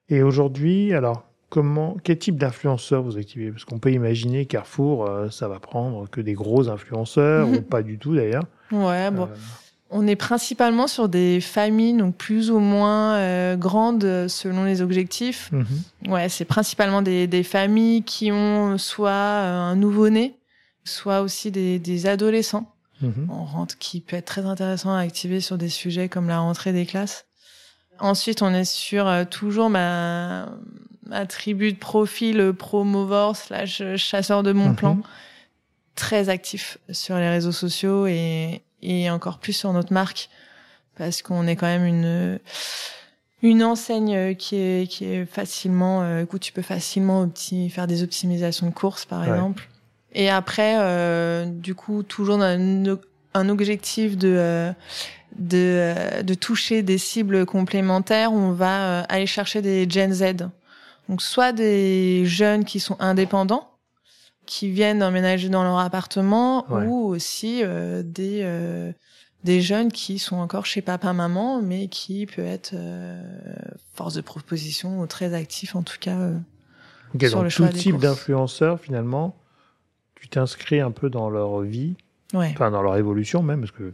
Et aujourd'hui, alors, comment, quel type d'influenceurs vous activez? Parce qu'on peut imaginer Carrefour, euh, ça va prendre que des gros influenceurs, ou pas du tout d'ailleurs. Ouais, bon. On est principalement sur des familles, donc plus ou moins euh, grandes selon les objectifs. mhm. Ouais, c'est principalement des, des familles qui ont soit un nouveau-né, soit aussi des, des adolescents. Mhm. On rentre qui peut être très intéressant à activer sur des sujets comme la rentrée des classes. Ensuite, on est sur euh, toujours ma, ma tribu de profil euh, promovore slash euh, chasseur de mon plan, Mhm. très actif sur les réseaux sociaux et, et encore plus sur notre marque parce qu'on est quand même une une enseigne qui est qui est facilement euh, où tu peux facilement opti- faire des optimisations de courses par Ouais. exemple. Et après, euh, du coup, toujours dans un, un objectif de euh, de, euh, de toucher des cibles complémentaires, on va euh, aller chercher des Gen Z. Donc soit des jeunes qui sont indépendants, qui viennent emménager dans leur appartement, Ouais. ou aussi euh, des euh, des jeunes qui sont encore chez papa maman, mais qui peut être euh, force de proposition ou très actifs en tout cas. euh. Ok, Sur le choix tout des type d'influenceurs, finalement, tu t'inscris un peu dans leur vie, Ouais. enfin dans leur évolution même, parce que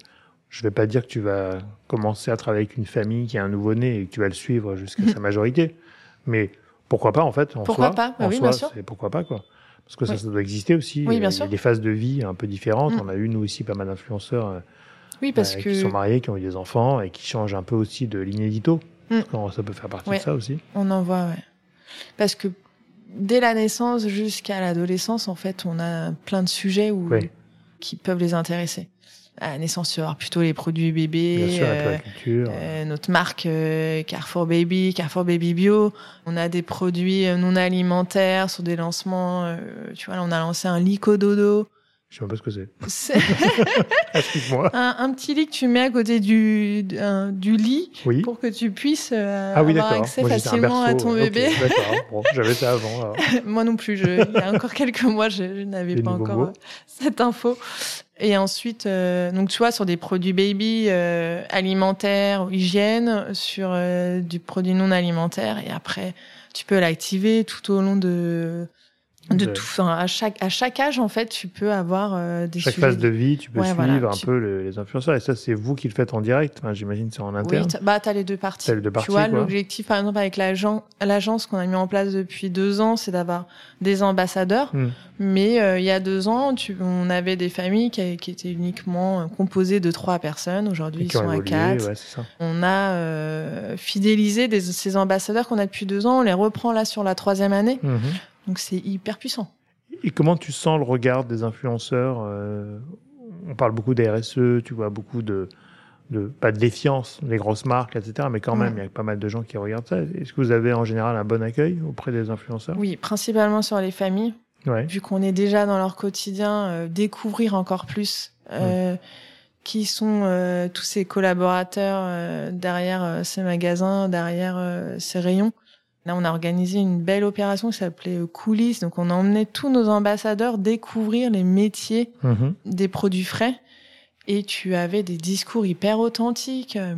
je vais pas dire que tu vas commencer à travailler avec une famille qui a un nouveau-né et que tu vas le suivre jusqu'à sa majorité, mais pourquoi pas en fait en Pourquoi soi, pas en oui, soi, bien sûr. pourquoi pas quoi. Parce que ça, Oui. ça doit exister aussi. Oui, bien Euh, Il y sûr. a des phases de vie un peu différentes. Mm. On a eu nous aussi pas mal d'influenceurs euh, Oui, parce euh, que qui sont mariés, qui ont eu des enfants et qui changent un peu aussi de l'inédito. Quand Ça peut faire partie Ouais. de ça aussi. On en voit, ouais. Parce que dès la naissance jusqu'à l'adolescence, en fait, on a plein de sujets où, Oui. qui peuvent les intéresser. à naissance, tu plutôt les produits bébés. Bien sûr, la culture. Euh, notre marque euh, Carrefour Baby, Carrefour Baby Bio. On a des produits non alimentaires sur des lancements. tu vois, on a lancé un Lico Dodo. Je sais même pas ce que c'est. Explique-moi. Un, un, petit lit que tu mets à côté du, du lit pour que tu puisses euh, ah avoir accès facilement à ton bébé. d'accord. Bon, j'avais ça avant. Moi non plus. Je, il y a encore quelques mois, je, n'avais pas encore euh, cette info. Et ensuite, euh, donc tu vois, sur des produits baby euh, alimentaires ou hygiène, sur du produit non alimentaire, et après, tu peux l'activer tout au long de de tout enfin, à chaque à chaque âge en fait tu peux avoir euh, des chaque phase de vie tu peux suivre un peu les, influenceurs et ça c'est vous qui le faites en direct enfin, j'imagine c'est en interne. oui bah t'as les deux parties, les deux parties tu vois l'objectif par exemple avec l'agence l'agence qu'on a mis en place depuis deux ans c'est d'avoir des ambassadeurs. Hmm. mais euh, il y a deux ans tu, on avait des familles qui, qui étaient uniquement euh, composées de trois personnes. Aujourd'hui ils sont à quatre. ouais, on a euh, fidélisé des, ces ambassadeurs qu'on a depuis deux ans. On les reprend là sur la troisième année. Mmh. Donc c'est hyper puissant. Et comment tu sens le regard des influenceurs euh, On parle beaucoup des RSE, tu vois, beaucoup de, de, pas de défiance, les grosses marques, etc. Mais quand même, il y a pas mal de gens qui regardent ça. Est-ce que vous avez en général un bon accueil auprès des influenceurs? Oui, principalement sur les familles. Vu qu'on est déjà dans leur quotidien, euh, découvrir encore plus euh, qui sont tous ces collaborateurs derrière ces magasins, derrière ces rayons. Là, on a organisé une belle opération qui s'appelait euh, Coulisses. Donc, on a emmené tous nos ambassadeurs découvrir les métiers mhm. des produits frais. Et tu avais des discours hyper authentiques. Euh,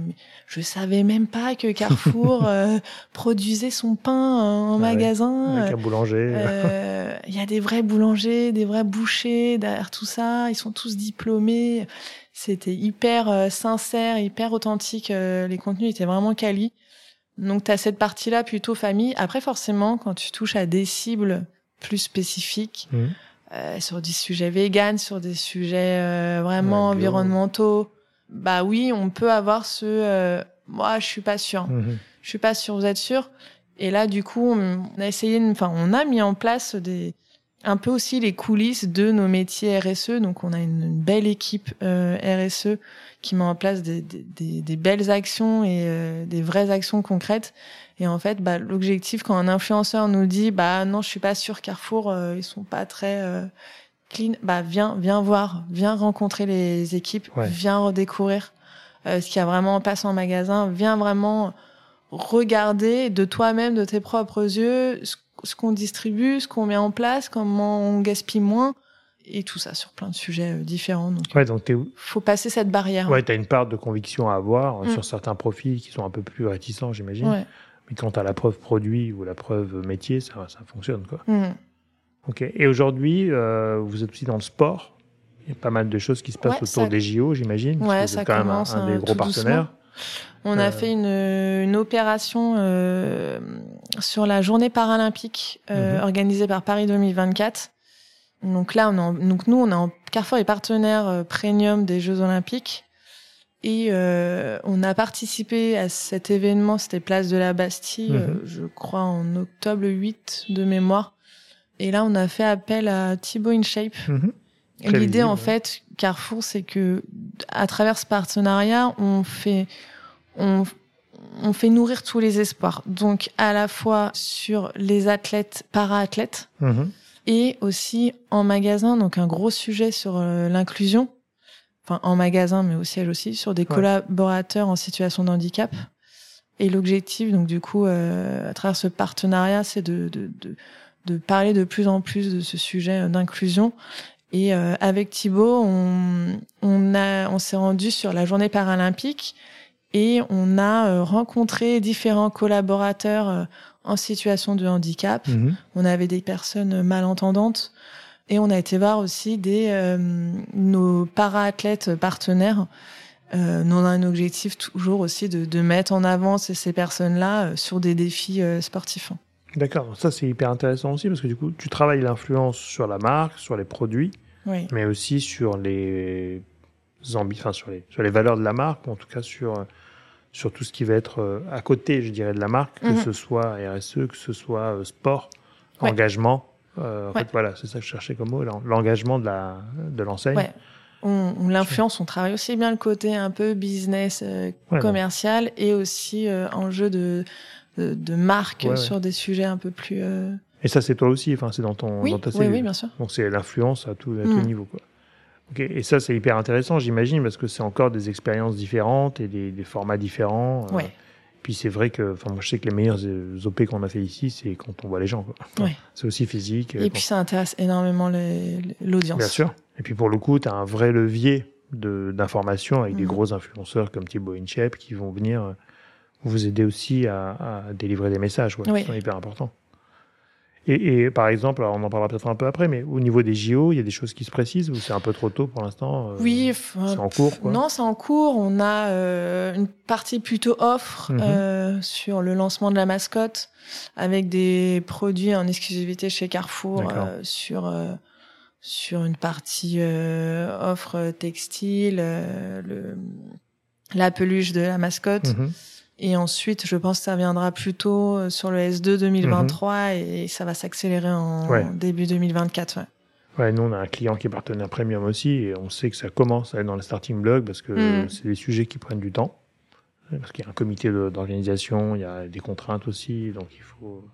je savais même pas que Carrefour euh, produisait son pain en ah magasin. Avec un boulanger. Il y a des vrais boulangers, des vrais bouchers derrière tout ça. Ils sont tous diplômés. C'était hyper sincère, hyper authentique. les contenus étaient vraiment quali. Donc, tu as cette partie-là plutôt famille. Après, forcément, quand tu touches à des cibles plus spécifiques, mmh. euh, sur des sujets véganes, sur des sujets euh, vraiment environnementaux, bah oui, on peut avoir ce euh, moi, je suis pas sûr. Mmh. Je suis pas sûr, vous êtes sûr Et là, du coup, on a essayé, enfin, on a mis en place des un peu aussi les coulisses de nos métiers RSE. Donc, on a une, belle équipe euh, RSE qui met en place des, des, des belles actions et euh, des vraies actions concrètes. Et en fait, bah, l'objectif quand un influenceur nous dit, bah non, je suis pas sûr Carrefour, euh, ils sont pas très euh, clean, bah viens, viens voir, viens rencontrer les équipes, viens redécouvrir ce qu'il y a vraiment en passe en magasin, viens vraiment regarder de toi-même, de tes propres yeux, ce qu'on distribue, ce qu'on met en place, comment on gaspille moins et tout ça sur plein de sujets euh, différents. Donc, ouais, donc faut passer cette barrière. Ouais, tu as une part de conviction à avoir euh, mm. sur certains profils qui sont un peu plus réticents, j'imagine. Mais quand tu as la preuve produit ou la preuve métier, ça, ça fonctionne. Quoi. Mm. Ok. Et aujourd'hui, euh, vous êtes aussi dans le sport. Il y a pas mal de choses qui se passent autour des JO, j'imagine. Ouais, ça quand même un, des gros partenaires. On a fait une, une opération euh, sur la journée paralympique euh, mm-hmm. organisée par Paris 2024 donc là, on donc nous, on est en Carrefour est partenaire euh, premium des Jeux Olympiques. Et euh, on a participé à cet événement, c'était Place de la Bastille, mhm. euh, je crois en octobre 8 de mémoire. Et là, on a fait appel à Thibaut InShape. Mhm. L'idée, en fait, Carrefour, c'est que à travers ce partenariat, on fait, on, on fait nourrir tous les espoirs. Donc, à la fois sur les athlètes, para-athlètes, mhm et aussi en magasin, donc un gros sujet sur euh, l'inclusion, enfin en magasin mais au siège aussi, sur des collaborateurs en situation de handicap. Et l'objectif, donc du coup, euh, à travers ce partenariat, c'est de, de, de, de, parler de plus en plus de ce sujet d'inclusion. Et euh, avec Thibaut, on, on, a, on s'est rendu sur la journée paralympique et on a rencontré différents collaborateurs en situation de handicap. Mhm. On avait des personnes malentendantes et on a été voir aussi des euh, nos para-athlètes partenaires. Euh, on a un objectif toujours aussi de, de mettre en avant ces, personnes-là euh, sur des défis euh, sportifs. D'accord, ça c'est hyper intéressant aussi parce que du coup tu travailles l'influence sur la marque, sur les produits, mais aussi sur les enfin, sur les sur les valeurs de la marque, ou en tout cas sur sur tout ce qui va être euh, à côté, je dirais, de la marque, que mhm. ce soit RSE, que ce soit euh, sport, engagement. Euh, en fait, voilà, c'est ça que je cherchais comme mot, l'engagement de la de l'enseigne. on, l'influence, on travaille aussi bien le côté un peu business, euh, commercial et aussi euh, enjeu de, de, marque sur des sujets un peu plus. Et ça, c'est toi aussi, enfin, c'est dans ton oui, dans ta Oui, oui, bien sûr. Donc c'est l'influence à tout, à tout mm. niveau, quoi. Et ça, c'est hyper intéressant, j'imagine, parce que c'est encore des expériences différentes et des, des formats différents. Ouais. Puis c'est vrai que, enfin, moi je sais que les meilleurs OP qu'on a fait ici, c'est quand on voit les gens. Ouais. C'est aussi physique. Et puis ça intéresse énormément l'audience. Bien sûr. Et puis pour le coup, tu as un vrai levier d'information avec des mm. gros influenceurs comme Thibaut Inchep qui vont venir euh, vous aider aussi à, à délivrer des messages. Ouais. C'est hyper important. Et, par exemple, on en parlera peut-être un peu après, mais au niveau des JO, il y a des choses qui se précisent ou c'est un peu trop tôt pour l'instant euh, Oui, c'est en cours. Quoi. Non, c'est en cours. On a euh, une partie plutôt offre mhm. euh, sur le lancement de la mascotte, avec des produits en exclusivité chez Carrefour sur sur une partie offre textile, le, la peluche de la mascotte. Mhm. Et ensuite, je pense que ça viendra plutôt euh, sur le S2 2023 mhm. et ça va s'accélérer en début 2024. Ouais. Ouais, nous, on a un client qui est partenaire premium aussi et on sait que ça commence à être dans le starting block parce que mhm. c'est des sujets qui prennent du temps. Parce qu'il y a un comité d'organisation, il y a des contraintes aussi, donc il faut,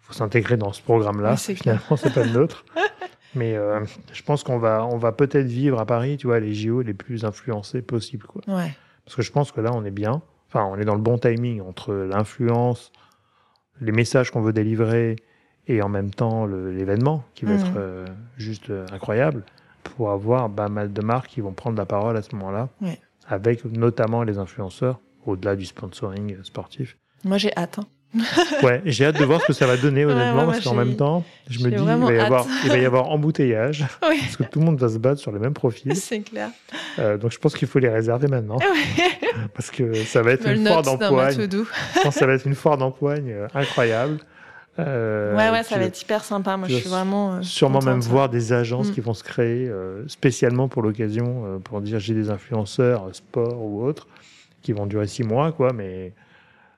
faut s'intégrer dans ce programme-là. Finalement, c'est pas le nôtre. Mais euh, je pense qu'on va, on va peut-être vivre à Paris, tu vois, les JO les plus influencés possibles. Quoi. Ouais. Parce que je pense que là, on est bien. Enfin, on est dans le bon timing entre l'influence, les messages qu'on veut délivrer et en même temps l'événement qui va mm. être euh, juste euh, incroyable pour avoir pas mal de marques qui vont prendre la parole à ce moment-là, avec notamment les influenceurs, au-delà du sponsoring sportif. Moi, j'ai hâte. Hein. ouais, j'ai hâte de voir ce que ça va donner honnêtement, parce qu'en même temps, je me dis il va, y avoir, il va y avoir embouteillage, parce que tout le monde va se battre sur le même profil. C'est clair. Euh, donc je pense qu'il faut les réserver maintenant, parce que ça va être une foire d'empoigne. ça va être une foire d'empoigne incroyable. Euh, ouais, ouais, ça va être hyper sympa. Moi, je suis vraiment. Euh, sûrement même voir des agences mm. qui vont se créer euh, spécialement pour l'occasion, pour dire j'ai des influenceurs sport ou autres, qui vont durer six mois, quoi, mais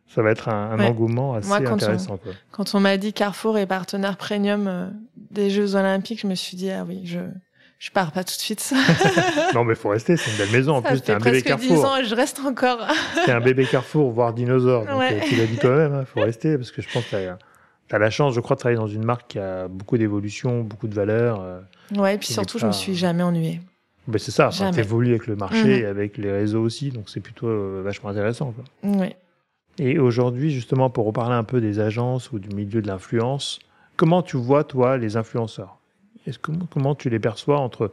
ça va être un, engouement assez intéressant. Quand on m'a dit Carrefour est partenaire premium euh, des Jeux Olympiques, je me suis dit, ah oui, je, je pars pas tout de suite. non, mais faut rester, c'est une belle maison. En plus, t'es un bébé Carrefour. 10 ans et je reste encore. t'es un bébé Carrefour, voire dinosaure. Donc, euh, tu l'as dit toi-même, il hein, faut rester parce que je pense que t'as as la chance, je crois, de travailler dans une marque qui a beaucoup d'évolution, beaucoup de valeur. Euh, ouais, et puis surtout, je me suis jamais ennuyée. Ben c'est ça, tu évolues avec le marché mhm. et avec les réseaux aussi, donc c'est plutôt vachement intéressant. Quoi. Oui. Et aujourd'hui, justement, pour reparler un peu des agences ou du milieu de l'influence, comment tu vois, toi, les influenceurs? Est-ce Comment tu les perçois entre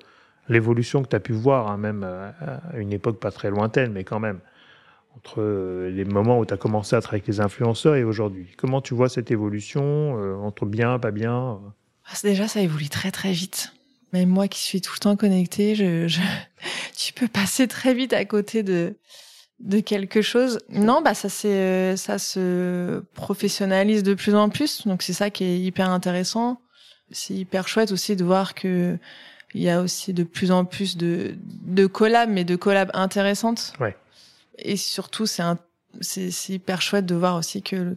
l'évolution que tu as pu voir, hein, même euh, à une époque pas très lointaine, mais quand même, entre euh, les moments où tu as commencé à travailler avec les influenceurs et aujourd'hui? Comment tu vois cette évolution euh, entre bien, pas bien ah, Déjà, ça évolue très très vite. Même moi qui suis tout le temps connectée, je... tu peux passer très vite à côté de de quelque chose. Non, bah ça c'est ça se professionnalise de plus en plus, donc c'est ça qui est hyper intéressant. C'est hyper chouette aussi de voir que il y a aussi de plus en plus de de collabs, mais de collabs intéressantes. Ouais. Et surtout, c'est c'est hyper chouette de voir aussi que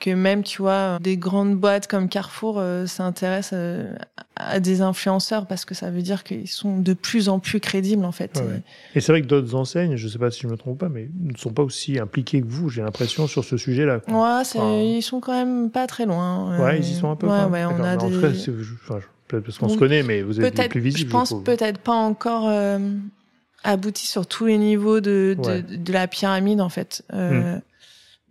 que même tu vois des grandes boîtes comme Carrefour euh, s'intéressent euh, à des influenceurs parce que ça veut dire qu'ils sont de plus en plus crédibles en fait. Et c'est vrai que d'autres enseignes, je sais pas si je me trompe pas, mais ne sont pas aussi impliqués que vous. J'ai l'impression sur ce sujet-là. Ouais, ils sont quand même pas très loin. Ouais, ils y sont un peu. Ouais, ouais, on a des... peut-être parce qu'on se connaît, mais vous êtes plus visible. Je pense peut-être pas encore. Euh, abouti sur tous les niveaux de, de, de, la pyramide en fait. Euh, hmm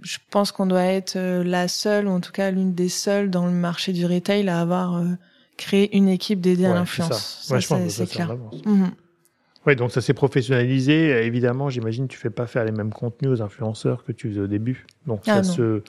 je pense qu'on doit être euh, la seule, ou en tout cas l'une des seules dans le marché du retail à avoir euh, créé une équipe dédiée à l'influence. Ça, c'est clair. Mhm. Oui, donc ça s'est professionnalisé. Évidemment, j'imagine que tu fais pas faire les mêmes contenus aux influenceurs que tu faisais au début. Donc ah, ça se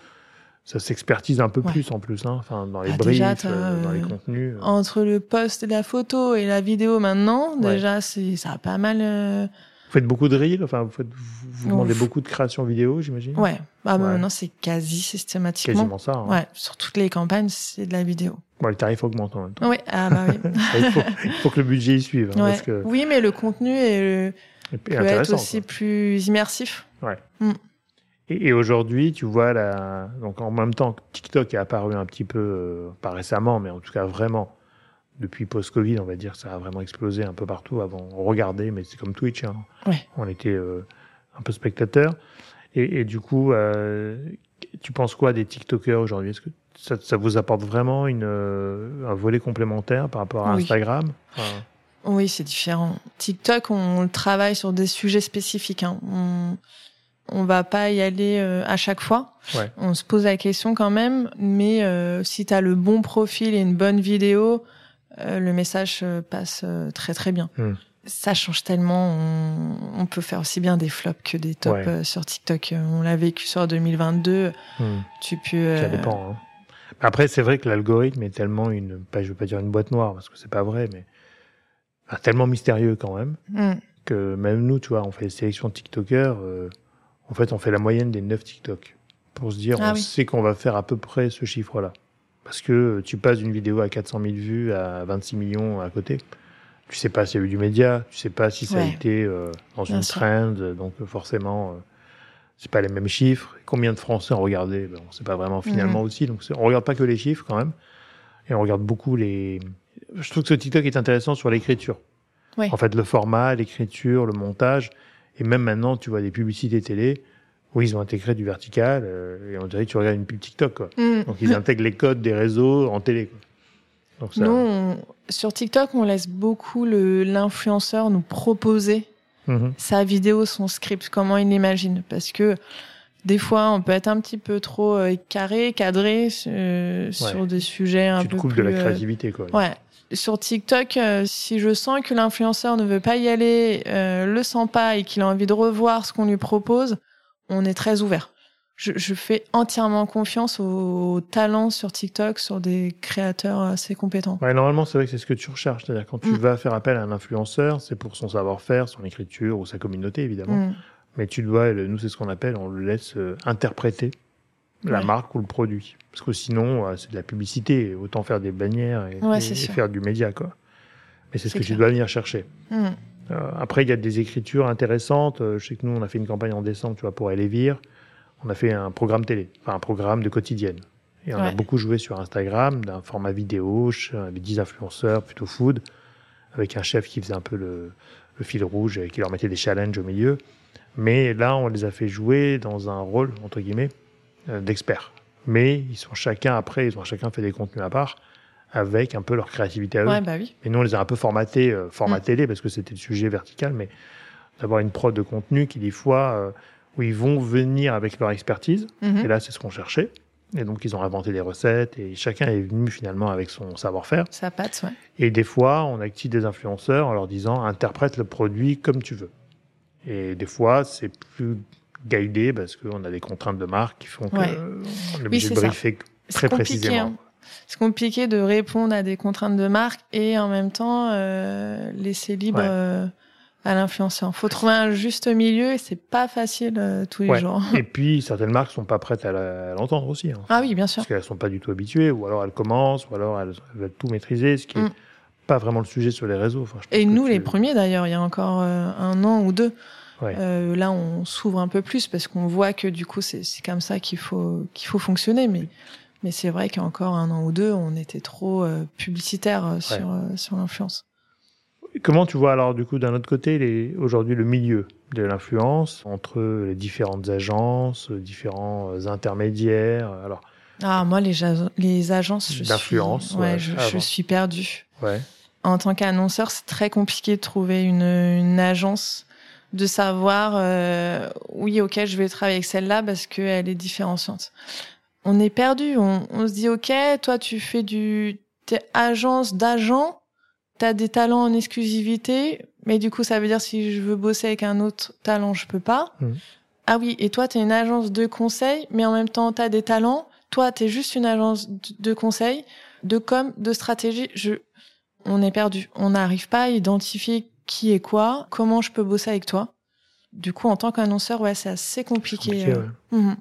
ça s'expertise un peu plus en plus, hein. enfin dans les ah, briefs, euh, dans les contenus. Entre le post, la photo et la vidéo maintenant, déjà c'est ça a pas mal vous faites beaucoup de reels, enfin vous, faites, vous, demandez beaucoup de création vidéo, j'imagine? Ouais, bah, maintenant c'est quasi systématiquement. Quasiment ça. Hein. Ouais, sur toutes les campagnes c'est de la vidéo. Bon, les tarifs augmentent en même temps. Oui, ah bah oui. il, faut, que le budget y suive. Hein, parce que... Oui, mais le contenu est, peut être aussi plus immersif. Ouais. Mm. Et, et aujourd'hui, tu vois, la... donc en même temps, TikTok est apparu un petit peu, euh, pas récemment, mais en tout cas vraiment depuis post-Covid, on va dire, ça a vraiment explosé un peu partout. Avant, on regardait, mais c'est comme Twitch. Hein. Ouais. On était euh, un peu spectateur. Et, et du coup, euh, tu penses quoi des TikTokers aujourd'hui? Est-ce que ça, ça, vous apporte vraiment une, euh, un volet complémentaire par rapport à Oui. Instagram? Enfin, Oui, c'est différent. TikTok, on le travaille sur des sujets spécifiques. Hein. On on va pas y aller euh, à chaque fois. Ouais. On se pose la question quand même, mais euh, si tu as le bon profil et une bonne vidéo, le message euh, passe euh, très très bien. Hmm. Ça change tellement. On, on peut faire aussi bien des flops que des tops Ouais. euh, sur TikTok. Euh, On l'a vécu sur 2022. hmm. Tu peux. euh, Ça dépend. hein. Après, c'est vrai que l'algorithme est tellement une, pas, je veux pas dire une boîte noire parce que c'est pas vrai, mais tellement mystérieux quand même hmm. que même nous, tu vois, on fait des sélections TikTokers. euh, en fait, on fait la moyenne des 9 TikTok pour se dire, Ah on oui. sait qu'on va faire à peu près ce chiffre-là. Parce que tu passes d'une vidéo à 400 000 vues à 26 millions à côté. Tu sais pas s'il y a eu du média, tu sais pas si ça a été euh, dans Bien une sûr. trend, donc euh, forcément, euh, c'est pas les mêmes chiffres. Combien de Français ont regardé ben, On sait pas vraiment finalement aussi. Donc on regarde pas que les chiffres quand même, et on regarde beaucoup les. Je trouve que ce TikTok est intéressant sur l'écriture. Ouais. En fait, le format, l'écriture, le montage, et même maintenant, tu vois des publicités télé où ils ont intégré du vertical, euh, et on dirait que tu regardes une pub TikTok. Quoi. Hmm. Donc ils intègrent les codes des réseaux en télé. Quoi. Donc ça. Nous, on- sur TikTok, on laisse beaucoup le- l'influenceur nous proposer Mhm. sa vidéo, son script, comment il l'imagine. Parce que des fois, on peut être un petit peu trop euh, carré, cadré euh, sur des sujets un Tu te peu coupes plus... de la euh, créativité. Quoi. Ouais. Sur TikTok, euh, si je sens que l'influenceur ne veut pas y aller, euh, le sent pas et qu'il a envie de revoir ce qu'on lui propose, on est très ouvert. Je, je fais entièrement confiance aux talents sur TikTok, sur des créateurs assez compétents. Ouais, normalement, c'est vrai que c'est ce que tu recherches. C'est-à-dire quand tu Mm. vas faire appel à un influenceur, c'est pour son savoir-faire, son écriture ou sa communauté, évidemment. Mm. Mais tu dois, nous, c'est ce qu'on appelle, on le laisse euh, interpréter la Ouais. marque ou le produit. Parce que sinon, euh, c'est de la publicité. Autant faire des bannières et, Ouais, et- faire du média, quoi. Mais c'est ce que tu dois venir chercher. Mm. Euh, après, il y a des écritures intéressantes. Euh, je sais que nous, on a fait une campagne en décembre, tu vois, pour Elevir. On a fait un programme télé, enfin un programme de quotidienne. Et on a beaucoup joué sur Instagram, d'un format vidéo, avec 10 influenceurs, plutôt food, avec un chef qui faisait un peu le, le fil rouge et qui leur mettait des challenges au milieu. Mais là, on les a fait jouer dans un rôle, entre guillemets, euh, d'experts. Mais ils sont chacun, après, ils ont chacun fait des contenus à part, avec un peu leur créativité à eux. Ouais, bah oui. Et nous, on les a un peu formatés, euh, format Mm. parce que c'était le sujet vertical, mais d'avoir une prod de contenu qui, des fois, euh, où ils vont venir avec leur expertise. Mhm. Et là, c'est ce qu'on cherchait. Et donc, ils ont inventé des recettes, et chacun est venu finalement avec son savoir-faire. Ça patte, ouais. Et des fois, on active des influenceurs en leur disant, interprète le produit comme tu veux. Et des fois, c'est plus guidé parce qu'on a des contraintes de marque qui font qu'on Ouais. est obligé c'est de briefer très précisément. hein. C'est compliqué de répondre à des contraintes de marque et en même temps euh, laisser libre Ouais. euh, à l'influenceur. Faut trouver un juste milieu et c'est pas facile euh, tous les jours. Et puis, certaines marques sont pas prêtes à l'entendre aussi. hein. Ah oui, bien sûr. parce qu'elles sont pas du tout habituées, ou alors elles commencent, ou alors elles veulent tout maîtriser, ce qui est Mm. pas vraiment le sujet sur les réseaux. Enfin, Et nous, tu- les premiers d'ailleurs, il y a encore euh, un an ou deux. Ouais. Euh, là, on s'ouvre un peu plus parce qu'on voit que du coup, c'est c'est comme ça qu'il faut qu'il faut fonctionner. Mais mais c'est vrai qu'il y a encore un an ou deux, on était trop euh, publicitaire euh, sur euh, sur l'influence. Comment tu vois alors du coup d'un autre côté aujourd'hui le milieu de l'influence entre les différentes agences, différents euh, intermédiaires Alors Ah moi, les les agences, je suis D'influence, ouais, ouais, je, suis perdue. ouais, En tant qu'annonceur, c'est très compliqué de trouver une, une agence, de savoir, euh, oui, ok, je vais travailler avec celle-là parce qu'elle est différenciante. On est perdu. On, on se dit, ok, toi, tu fais du, t'es agence d'agents, t'as des talents en exclusivité, mais du coup, ça veut dire si je veux bosser avec un autre talent, je peux pas. Mhm. Ah oui, et toi, t'es une agence de conseil, mais en même temps, t'as des talents. Toi, t'es juste une agence de- conseil, de com, de stratégie. Je, on est perdu. On n'arrive pas à identifier qui est quoi, comment je peux bosser avec toi. Du coup, en tant qu'annonceur, ouais, c'est assez compliqué. compliqué, euh. ouais. Mhm.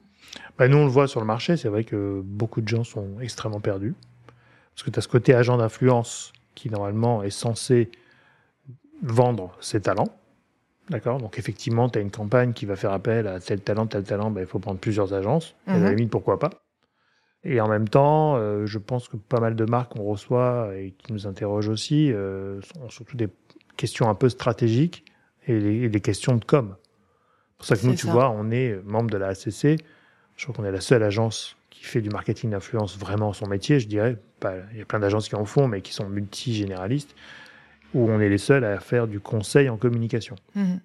Bah, nous on le voit sur le marché, c'est vrai que beaucoup de gens sont extrêmement perdus. Parce que tu as ce côté agent d'influence qui normalement est censé vendre ses talents. D'accord? Donc effectivement, tu as une campagne qui va faire appel à tel talent, tel talent, bah, il faut prendre plusieurs agences. Et à la Mhm. limite, pourquoi pas? Et en même temps, euh, je pense que pas mal de marques qu'on reçoit et qui nous interrogent aussi euh, sont surtout des questions un peu stratégiques et, des questions de com. C'est pour ça que nous, tu vois, on est membre de la ACC. Je crois qu'on est la seule agence qui fait du marketing d'influence vraiment son métier, je dirais. il y a plein d'agences qui en font, mais qui sont multi-généralistes, où on est les seuls à faire du conseil en communication. Mhm.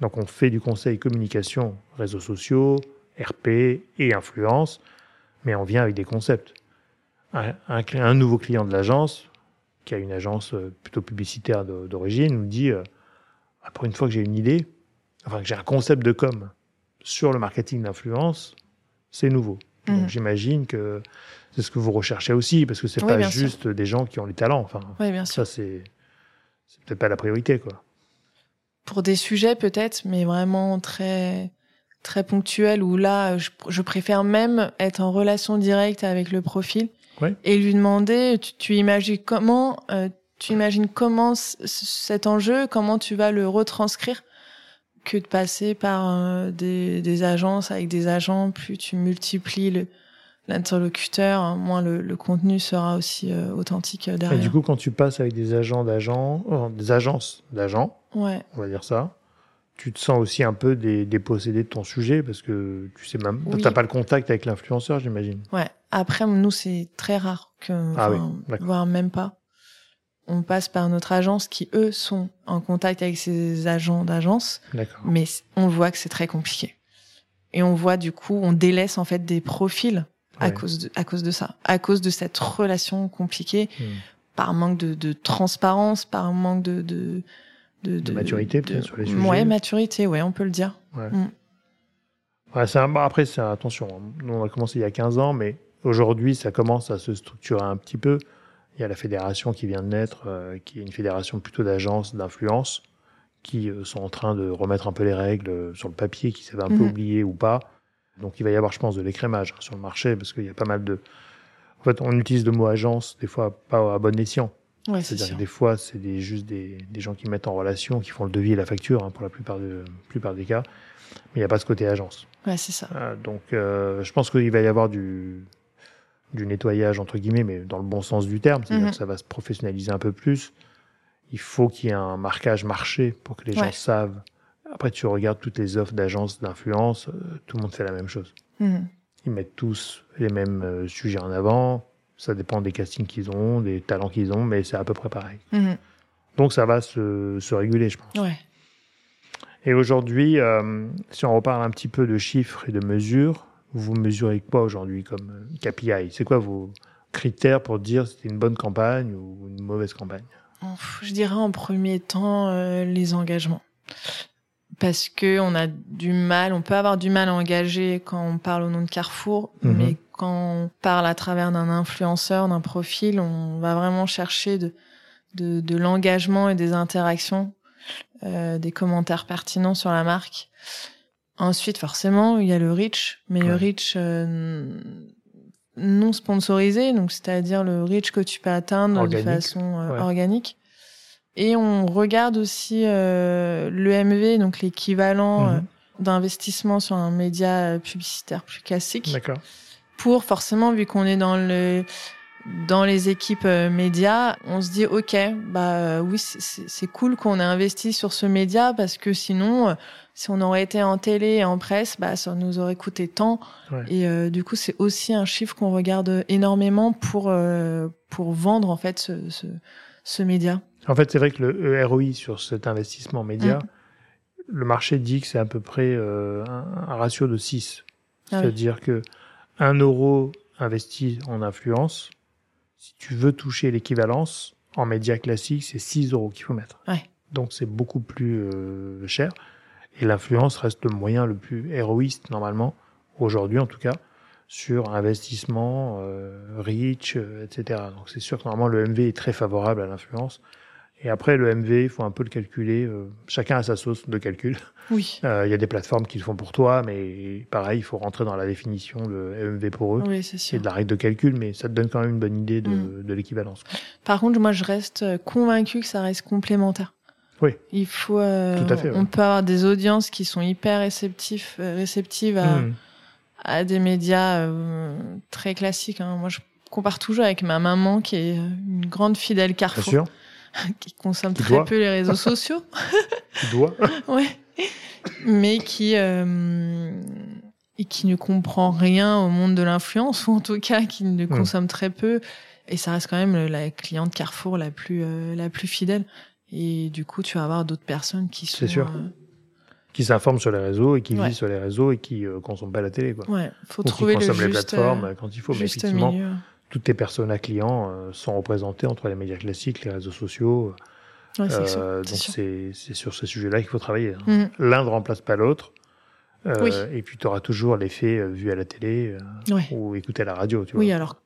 Donc on fait du conseil communication, réseaux sociaux, RP et influence, mais on vient avec des concepts. Un, un, nouveau client de l'agence, qui a une agence euh, plutôt publicitaire d'origine, nous dit, euh, après une fois que j'ai une idée, enfin que j'ai un concept de com sur le marketing d'influence, c'est nouveau. Donc mhm. j'imagine que c'est ce que vous recherchez aussi, parce que c'est pas juste des gens qui ont les talents. Enfin, oui, bien ça c'est peut-être pas la priorité, quoi. Pour des sujets peut-être, mais vraiment très très ponctuels où là, je, préfère même être en relation directe avec le profil et lui demander, tu, imagines comment, euh, tu imagines comment cet enjeu, comment tu vas le retranscrire que de passer par euh, des, des, agences avec des agents, plus tu multiplies l'interlocuteur, hein, moins le, le, contenu sera aussi euh, authentique derrière. Et du coup, quand tu passes avec des agents d'agents, euh, des agences d'agents, ouais. on va dire ça, tu te sens aussi un peu dépossédé de ton sujet parce que tu sais même, t'as pas le contact avec l'influenceur, j'imagine. Ouais. Après, nous, c'est très rare que, ah oui, voire même pas on passe par notre agence qui, eux, sont en contact avec ces agents d'agence. Mais on voit que c'est très compliqué. Et on voit, du coup, on délaisse, en fait, des profils à cause de, à cause de ça. À cause de cette relation compliquée. Hmm. Par manque de, de, transparence, par manque de, de, de, de maturité, peut-être, sur les sujets. Ouais, maturité, ouais, on peut le dire. Ouais. Hmm. Ouais, un, après, c'est attention. Hein. Nous, on a commencé il y a 15 ans, mais aujourd'hui, ça commence à se structurer un petit peu. Il y a la fédération qui vient de naître, euh, qui est une fédération plutôt d'agences d'influence, qui euh, sont en train de remettre un peu les règles euh, sur le papier, qui s'avaient un peu mhm. oublié ou pas. Donc il va y avoir, je pense, de l'écrémage hein, sur le marché, parce qu'il y a pas mal de... En fait, on utilise le mot agence, des fois pas à bon escient. Ouais, C'est-à-dire que des fois, c'est des, juste des, des, gens qui mettent en relation, qui font le devis et la facture, hein, pour la plupart, de, plupart des cas. Mais il n'y a pas ce côté agence. Ouais, c'est ça. donc, je pense qu'il va y avoir du, du nettoyage entre guillemets, mais dans le bon sens du terme, c'est-à-dire mhm. que ça va se professionnaliser un peu plus. Il faut qu'il y ait un marquage marché pour que les gens savent. Après, tu regardes toutes les offres d'agences d'influence, euh, tout le monde fait la même chose. Mhm. Ils mettent tous les mêmes euh, sujets en avant. Ça dépend des castings qu'ils ont, des talents qu'ils ont, mais c'est à peu près pareil. Mhm. Donc ça va se, se réguler, je pense. Ouais. Et aujourd'hui, euh, si on reparle un petit peu de chiffres et de mesures, vous mesurez quoi aujourd'hui comme euh, KPI C'est quoi vos critères pour dire si c'était une bonne campagne ou une mauvaise campagne? Je dirais en premier temps euh, les engagements. Parce que on a du mal, on peut avoir du mal à engager quand on parle au nom de Carrefour, mhm. mais quand on parle à travers d'un influenceur, d'un profil, on va vraiment chercher de, de, de l'engagement et des interactions, euh, des commentaires pertinents sur la marque. Ensuite, forcément, il y a le reach, mais le reach euh, non sponsorisé, donc c'est-à-dire le reach que tu peux atteindre de façon euh, organique. Et on regarde aussi euh, le MV, donc l'équivalent mhm. d'investissement sur un média publicitaire plus classique. D'accord. Pour forcément, vu qu'on est dans le dans les équipes médias, on se dit ok, bah oui, c'est cool qu'on ait investi sur ce média parce que sinon si on aurait été en télé et en presse, bah, ça nous aurait coûté tant. Et euh, du coup, c'est aussi un chiffre qu'on regarde énormément pour euh, pour vendre en fait ce, ce, ce média. En fait, c'est vrai que le ROI sur cet investissement média, mm. le marché dit que c'est à peu près euh, un, ratio de 6. Ah C'est-à-dire que 1 euro investi en influence, si tu veux toucher l'équivalence en média classique, c'est 6 euros qu'il faut mettre. Ouais. Donc c'est beaucoup plus cher. Et l'influence reste le moyen le plus héroïste, normalement, aujourd'hui en tout cas, sur investissement, euh, reach, euh, etc. Donc c'est sûr que normalement le MV est très favorable à l'influence. Et après, le MV, il faut un peu le calculer. Euh, chacun a sa sauce de calcul. Oui. Il y a des plateformes qui le font pour toi, mais pareil, il faut rentrer dans la définition, le MV pour eux. Oui, c'est sûr. de la règle de calcul, mais ça te donne quand même une bonne idée de, mm. de l'équivalence. Par contre, moi, je reste convaincu que ça reste complémentaire. Oui. Il faut. Euh, on peut avoir des audiences qui sont hyper réceptives, euh, réceptives à, hmm. à des médias euh, très classiques. Hein. Moi, je compare toujours avec ma maman qui est une grande fidèle Carrefour, qui consomme très peu les réseaux sociaux. qui doit. ouais. Mais qui euh, et qui ne comprend rien au monde de l'influence ou en tout cas qui ne hmm. consomme très peu. Et ça reste quand même la cliente Carrefour la plus euh, la plus fidèle. Et du coup, tu vas avoir d'autres personnes qui sont. C'est sûr. Euh, qui s'informent sur les réseaux et qui vivent sur les réseaux et qui euh, consomment pas la télé. Quoi. Ouais, faut trouver qui consomment les plateformes quand il faut. Mais effectivement, toutes tes personas clients sont représentés entre les médias classiques, les réseaux sociaux. Ouais, euh, donc c'est sur ce sujet-là qu'il faut travailler. Hein. Mm. L'un ne remplace pas l'autre. Euh, et puis tu auras toujours l'effet vu à la télé ou écouté à la radio. Tu oui, alors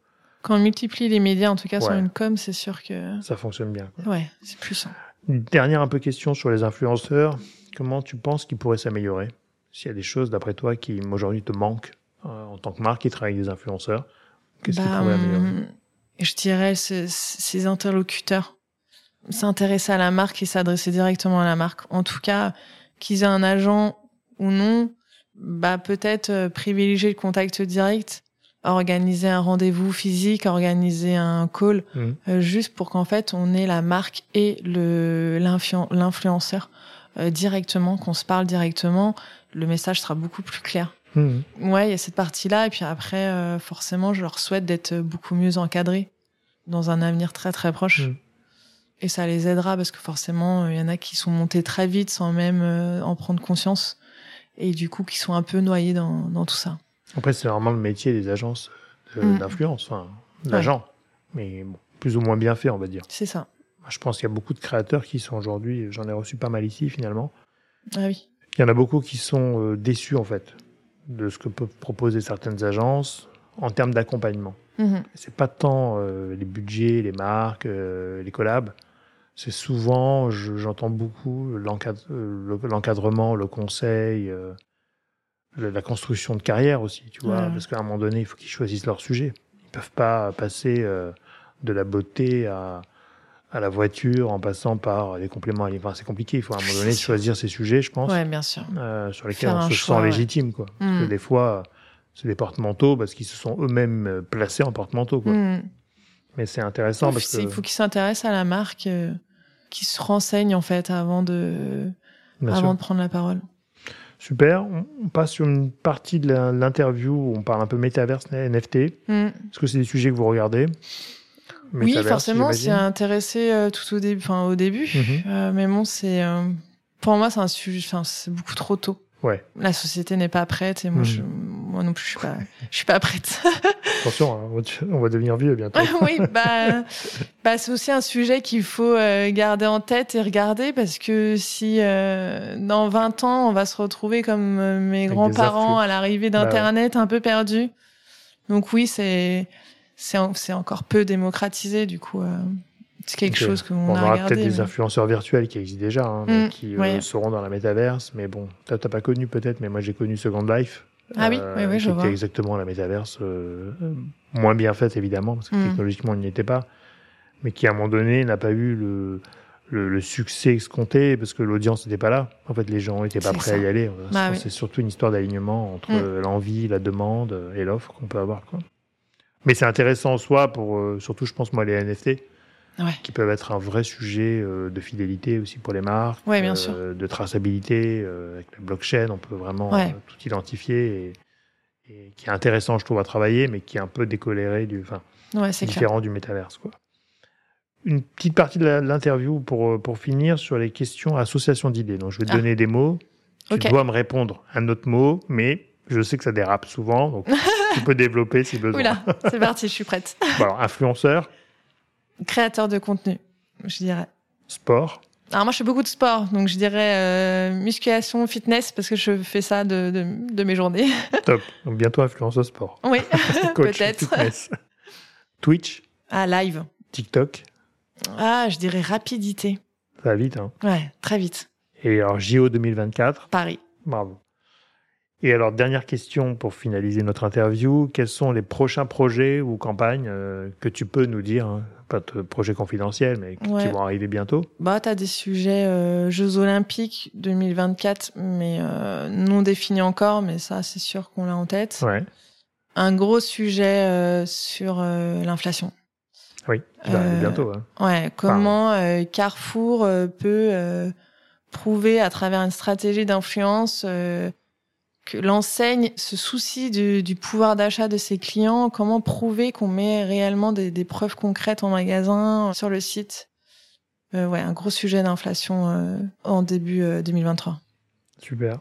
quand on multiplie les médias, en tout cas sur une com, c'est sûr que ça fonctionne bien. Quoi. Ouais, c'est puissant. Une dernière un peu question sur les influenceurs. Comment tu penses qu'ils pourraient s'améliorer S'il y a des choses, d'après toi, qui aujourd'hui te manquent euh, en tant que marque qui travaille avec des influenceurs, qu'est-ce bah, pourrait améliorer? hum, Je dirais ces interlocuteurs. S'intéresser à la marque et s'adresser directement à la marque. En tout cas, qu'ils aient un agent ou non, bah peut-être euh, privilégier le contact direct organiser un rendez-vous physique, organiser un call, mmh. euh, juste pour qu'en fait on ait la marque et le l'influenceur euh, directement, qu'on se parle directement, le message sera beaucoup plus clair. Mmh. Ouais, il y a cette partie-là, et puis après, euh, forcément, je leur souhaite d'être beaucoup mieux encadrés dans un avenir très très proche. Mmh. Et ça les aidera parce que forcément, il y en a qui sont montés très vite sans même en prendre conscience, et du coup qui sont un peu noyés dans, dans tout ça. Après, c'est vraiment le métier des agences mm. d'influence, enfin, d'agents, mais plus ou moins bien fait, on va dire. C'est ça. Je pense qu'il y a beaucoup de créateurs qui sont aujourd'hui, j'en ai reçu pas mal ici finalement. Ah oui. Il y en a beaucoup qui sont euh, déçus en fait de ce que peuvent proposer certaines agences en termes d'accompagnement. Mm-hmm. C'est pas tant euh, les budgets, les marques, euh, les collabs. C'est souvent, j'entends beaucoup l'encadrement, le, conseil, la construction de carrière aussi, tu vois, parce qu'à un moment donné, il faut qu'ils choisissent leur sujet. Ils peuvent pas passer euh, de la beauté à, à la voiture en passant par les compléments alimentaires. c'est compliqué. Il faut à un moment donné choisir ses sujets, je pense. Ouais, bien sûr. Euh, sur lesquels on se sent légitime, quoi. Parce que mm. des fois, c'est des porte-manteaux parce qu'ils se sont eux-mêmes euh, placés en porte-manteau, quoi. Mm. Mais c'est intéressant parce que. Il faut qu'ils s'intéressent à la marque, euh, qu'ils se renseignent, en fait, avant de, avant de prendre la parole. Super. On passe sur une partie de l'interview où on parle un peu métaverse, NFT. Mm. Est-ce que c'est des sujets que vous regardez? Oui, forcément, c'est intéressé euh, tout au début. Enfin, au début. Mm-hmm. Euh, mais bon, c'est euh, pour moi, c'est un sujet. Enfin, c'est beaucoup trop tôt. Ouais. La société n'est pas prête et moi, je, hmm. moi non plus, je suis pas, je suis pas prête. Attention, hein, on va devenir vieux bientôt. oui, bah, bah c'est aussi un sujet qu'il faut euh, garder en tête et regarder parce que si euh, dans 20 ans, on va se retrouver comme euh, mes grands-parents à l'arrivée bah d'Internet un peu perdus. Donc oui, c'est, c'est, encore peu démocratisé du coup. C'est quelque chose qu'on on a aura peut-être des influenceurs virtuels qui existent déjà, hein, mm, qui euh, seront dans la métaverse. Mais bon, t'as pas connu peut-être, mais moi j'ai connu Second Life. Ah oui, oui, oui, je vois. exactement la métaverse, euh, moins bien faite évidemment, parce que mm. technologiquement il n'y était pas, mais qui à un moment donné n'a pas eu le, le, succès escompté parce que l'audience n'était pas là. En fait, les gens n'étaient pas prêts à y aller. Bah c'est surtout une histoire d'alignement entre mm. l'envie, la demande et l'offre qu'on peut avoir. Quoi. Mais c'est intéressant en soi pour, euh, surtout je pense moi les NFT qui peuvent être un vrai sujet euh, de fidélité aussi pour les marques, bien euh, de traçabilité. Euh, avec la blockchain, on peut vraiment tout identifier et, qui est intéressant, je trouve, à travailler, mais qui est un peu décoléré, du, enfin, différent du métaverse. Quoi. Une petite partie de l'interview pour, pour finir sur les questions association d'idées. Donc, je vais te ah. donner des mots. Tu dois me répondre un autre mot, mais je sais que ça dérape souvent, donc tu peux développer si besoin. Oula, c'est parti, je suis prête. Bon, influenceur, Créateur de contenu, je dirais. Sport. Alors moi je fais beaucoup de sport, donc je dirais euh, musculation, fitness, parce que je fais ça de, de, mes journées. Top. Donc bientôt influenceuse sport. Oui, peut-être. Twitch. Ah, live. TikTok. Ah, je dirais rapidité. Ça va vite, hein Ouais, très vite. Et alors JO 2024. Paris. Bravo. Et alors, dernière question pour finaliser notre interview. Quels sont les prochains projets ou campagnes euh, que tu peux nous dire hein, Pas de projets confidentiels, mais qui vont arriver bientôt Bah, tu as des sujets euh, Jeux Olympiques 2024, mais euh, non définis encore, mais ça, c'est sûr qu'on l'a en tête. Ouais. Un gros sujet sur l'inflation. Oui, qui va arriver bientôt. Hein. Ouais, comment Carrefour peut prouver à travers une stratégie d'influence que l'enseigne se soucie du, pouvoir d'achat de ses clients, comment prouver qu'on met réellement des, preuves concrètes en magasin, sur le site? Euh, ouais, un gros sujet d'inflation euh, en début 2023. Euh, Super.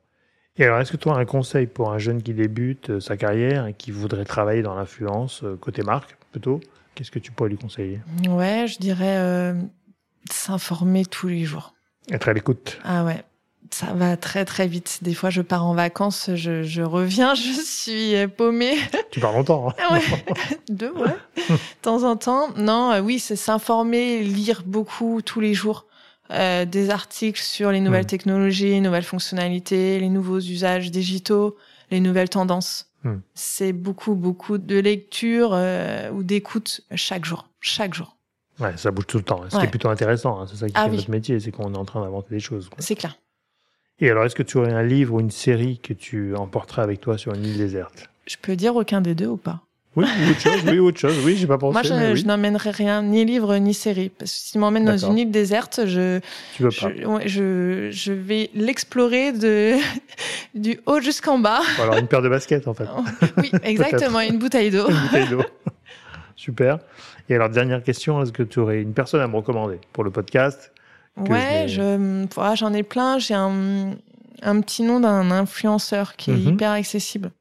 Et alors, est-ce que tu as un conseil pour un jeune qui débute sa carrière et qui voudrait travailler dans l'influence, côté marque plutôt Qu'est-ce que tu pourrais lui conseiller? Ouais, je dirais s'informer tous les jours. Être à l'écoute. Ah ouais, ça va très très vite. Des fois, je pars en vacances, je, je reviens, je suis paumée. Tu pars longtemps. Hein ouais. Deux, ouais. de temps en temps. Non, euh, oui, c'est s'informer, lire beaucoup tous les jours. Euh, des articles sur les nouvelles hmm. technologies, les nouvelles fonctionnalités, les nouveaux usages digitaux, les nouvelles tendances. Hmm. C'est beaucoup, beaucoup de lecture euh, ou d'écoute chaque jour, chaque jour. Ouais, ça bouge tout le temps. Ce qui est plutôt intéressant, hein. c'est ça qui ah fait notre métier, c'est qu'on est en train d'inventer des choses. C'est clair. Et alors, est-ce que tu aurais un livre ou une série que tu emporterais avec toi sur une île déserte? Je peux dire aucun des deux ou pas? Oui, autre chose, oui, autre chose, oui, j'ai pas pensé. Moi, je, n'emmènerai rien, ni livre, ni série. Parce que si tu m'emmènes dans une île déserte, je, tu veux pas. Je, je, vais l'explorer de, du haut jusqu'en bas. alors, une paire de baskets, en fait. oui, exactement, une bouteille d'eau. une bouteille d'eau. Super. Et alors, dernière question, est-ce que tu aurais une personne à me recommander pour le podcast? Ouais, je, j'en ai plein. J'ai un, un petit nom d'un influenceur qui est mhm. hyper accessible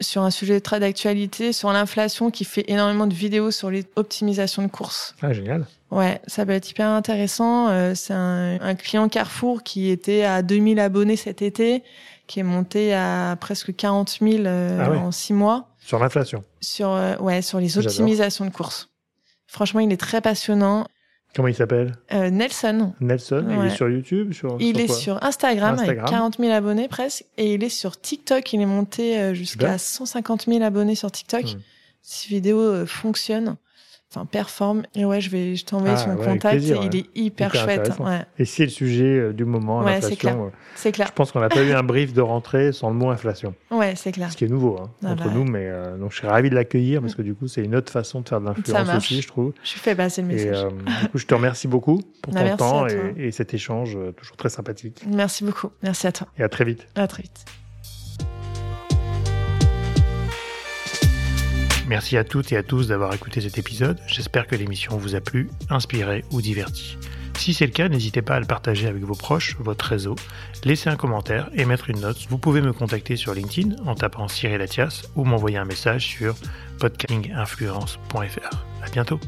sur un sujet très d'actualité, sur l'inflation, qui fait énormément de vidéos sur les optimisations de courses. Ah, génial. Ouais, ça va être hyper intéressant. Euh, c'est un, un, client Carrefour qui était à 2000 abonnés cet été, qui est monté à presque 40 000 euh, ah en six mois. Sur l'inflation. Sur, euh, ouais, sur les optimisations de courses. Franchement, il est très passionnant. Comment il s'appelle euh, Nelson. Nelson, il est sur YouTube sur, Il est sur Instagram, avec 40 000 abonnés presque. Et il est sur TikTok, il est monté euh, jusqu'à 150 000 abonnés sur TikTok. Hmm. Ces vidéos euh, fonctionnent enfin performe. Et ouais je vais je t'envoie ah, son contact. il est hyper, chouette et c'est le sujet euh, du moment l'inflation c'est clair. je pense qu'on n'a pas eu un brief de rentrée sans le mot inflation. Ouais c'est clair. Ce qui est nouveau hein, ah entre bah nous mais euh, donc je serais ravi de l'accueillir parce que du coup c'est une autre façon de faire de l'influence aussi je trouve. Je fais passer le message. et, euh, du coup je te remercie beaucoup pour bah, ton temps et, et, cet échange toujours très sympathique. Merci beaucoup. Merci à toi. Et à très vite. À très vite Merci à toutes et à tous d'avoir écouté cet épisode. J'espère que l'émission vous a plu, inspiré ou diverti. Si c'est le cas, n'hésitez pas à le partager avec vos proches, votre réseau, laisser un commentaire et mettre une note. Vous pouvez me contacter sur LinkedIn en tapant Cyril Latias ou m'envoyer un message sur podcastinginfluence.fr. À bientôt.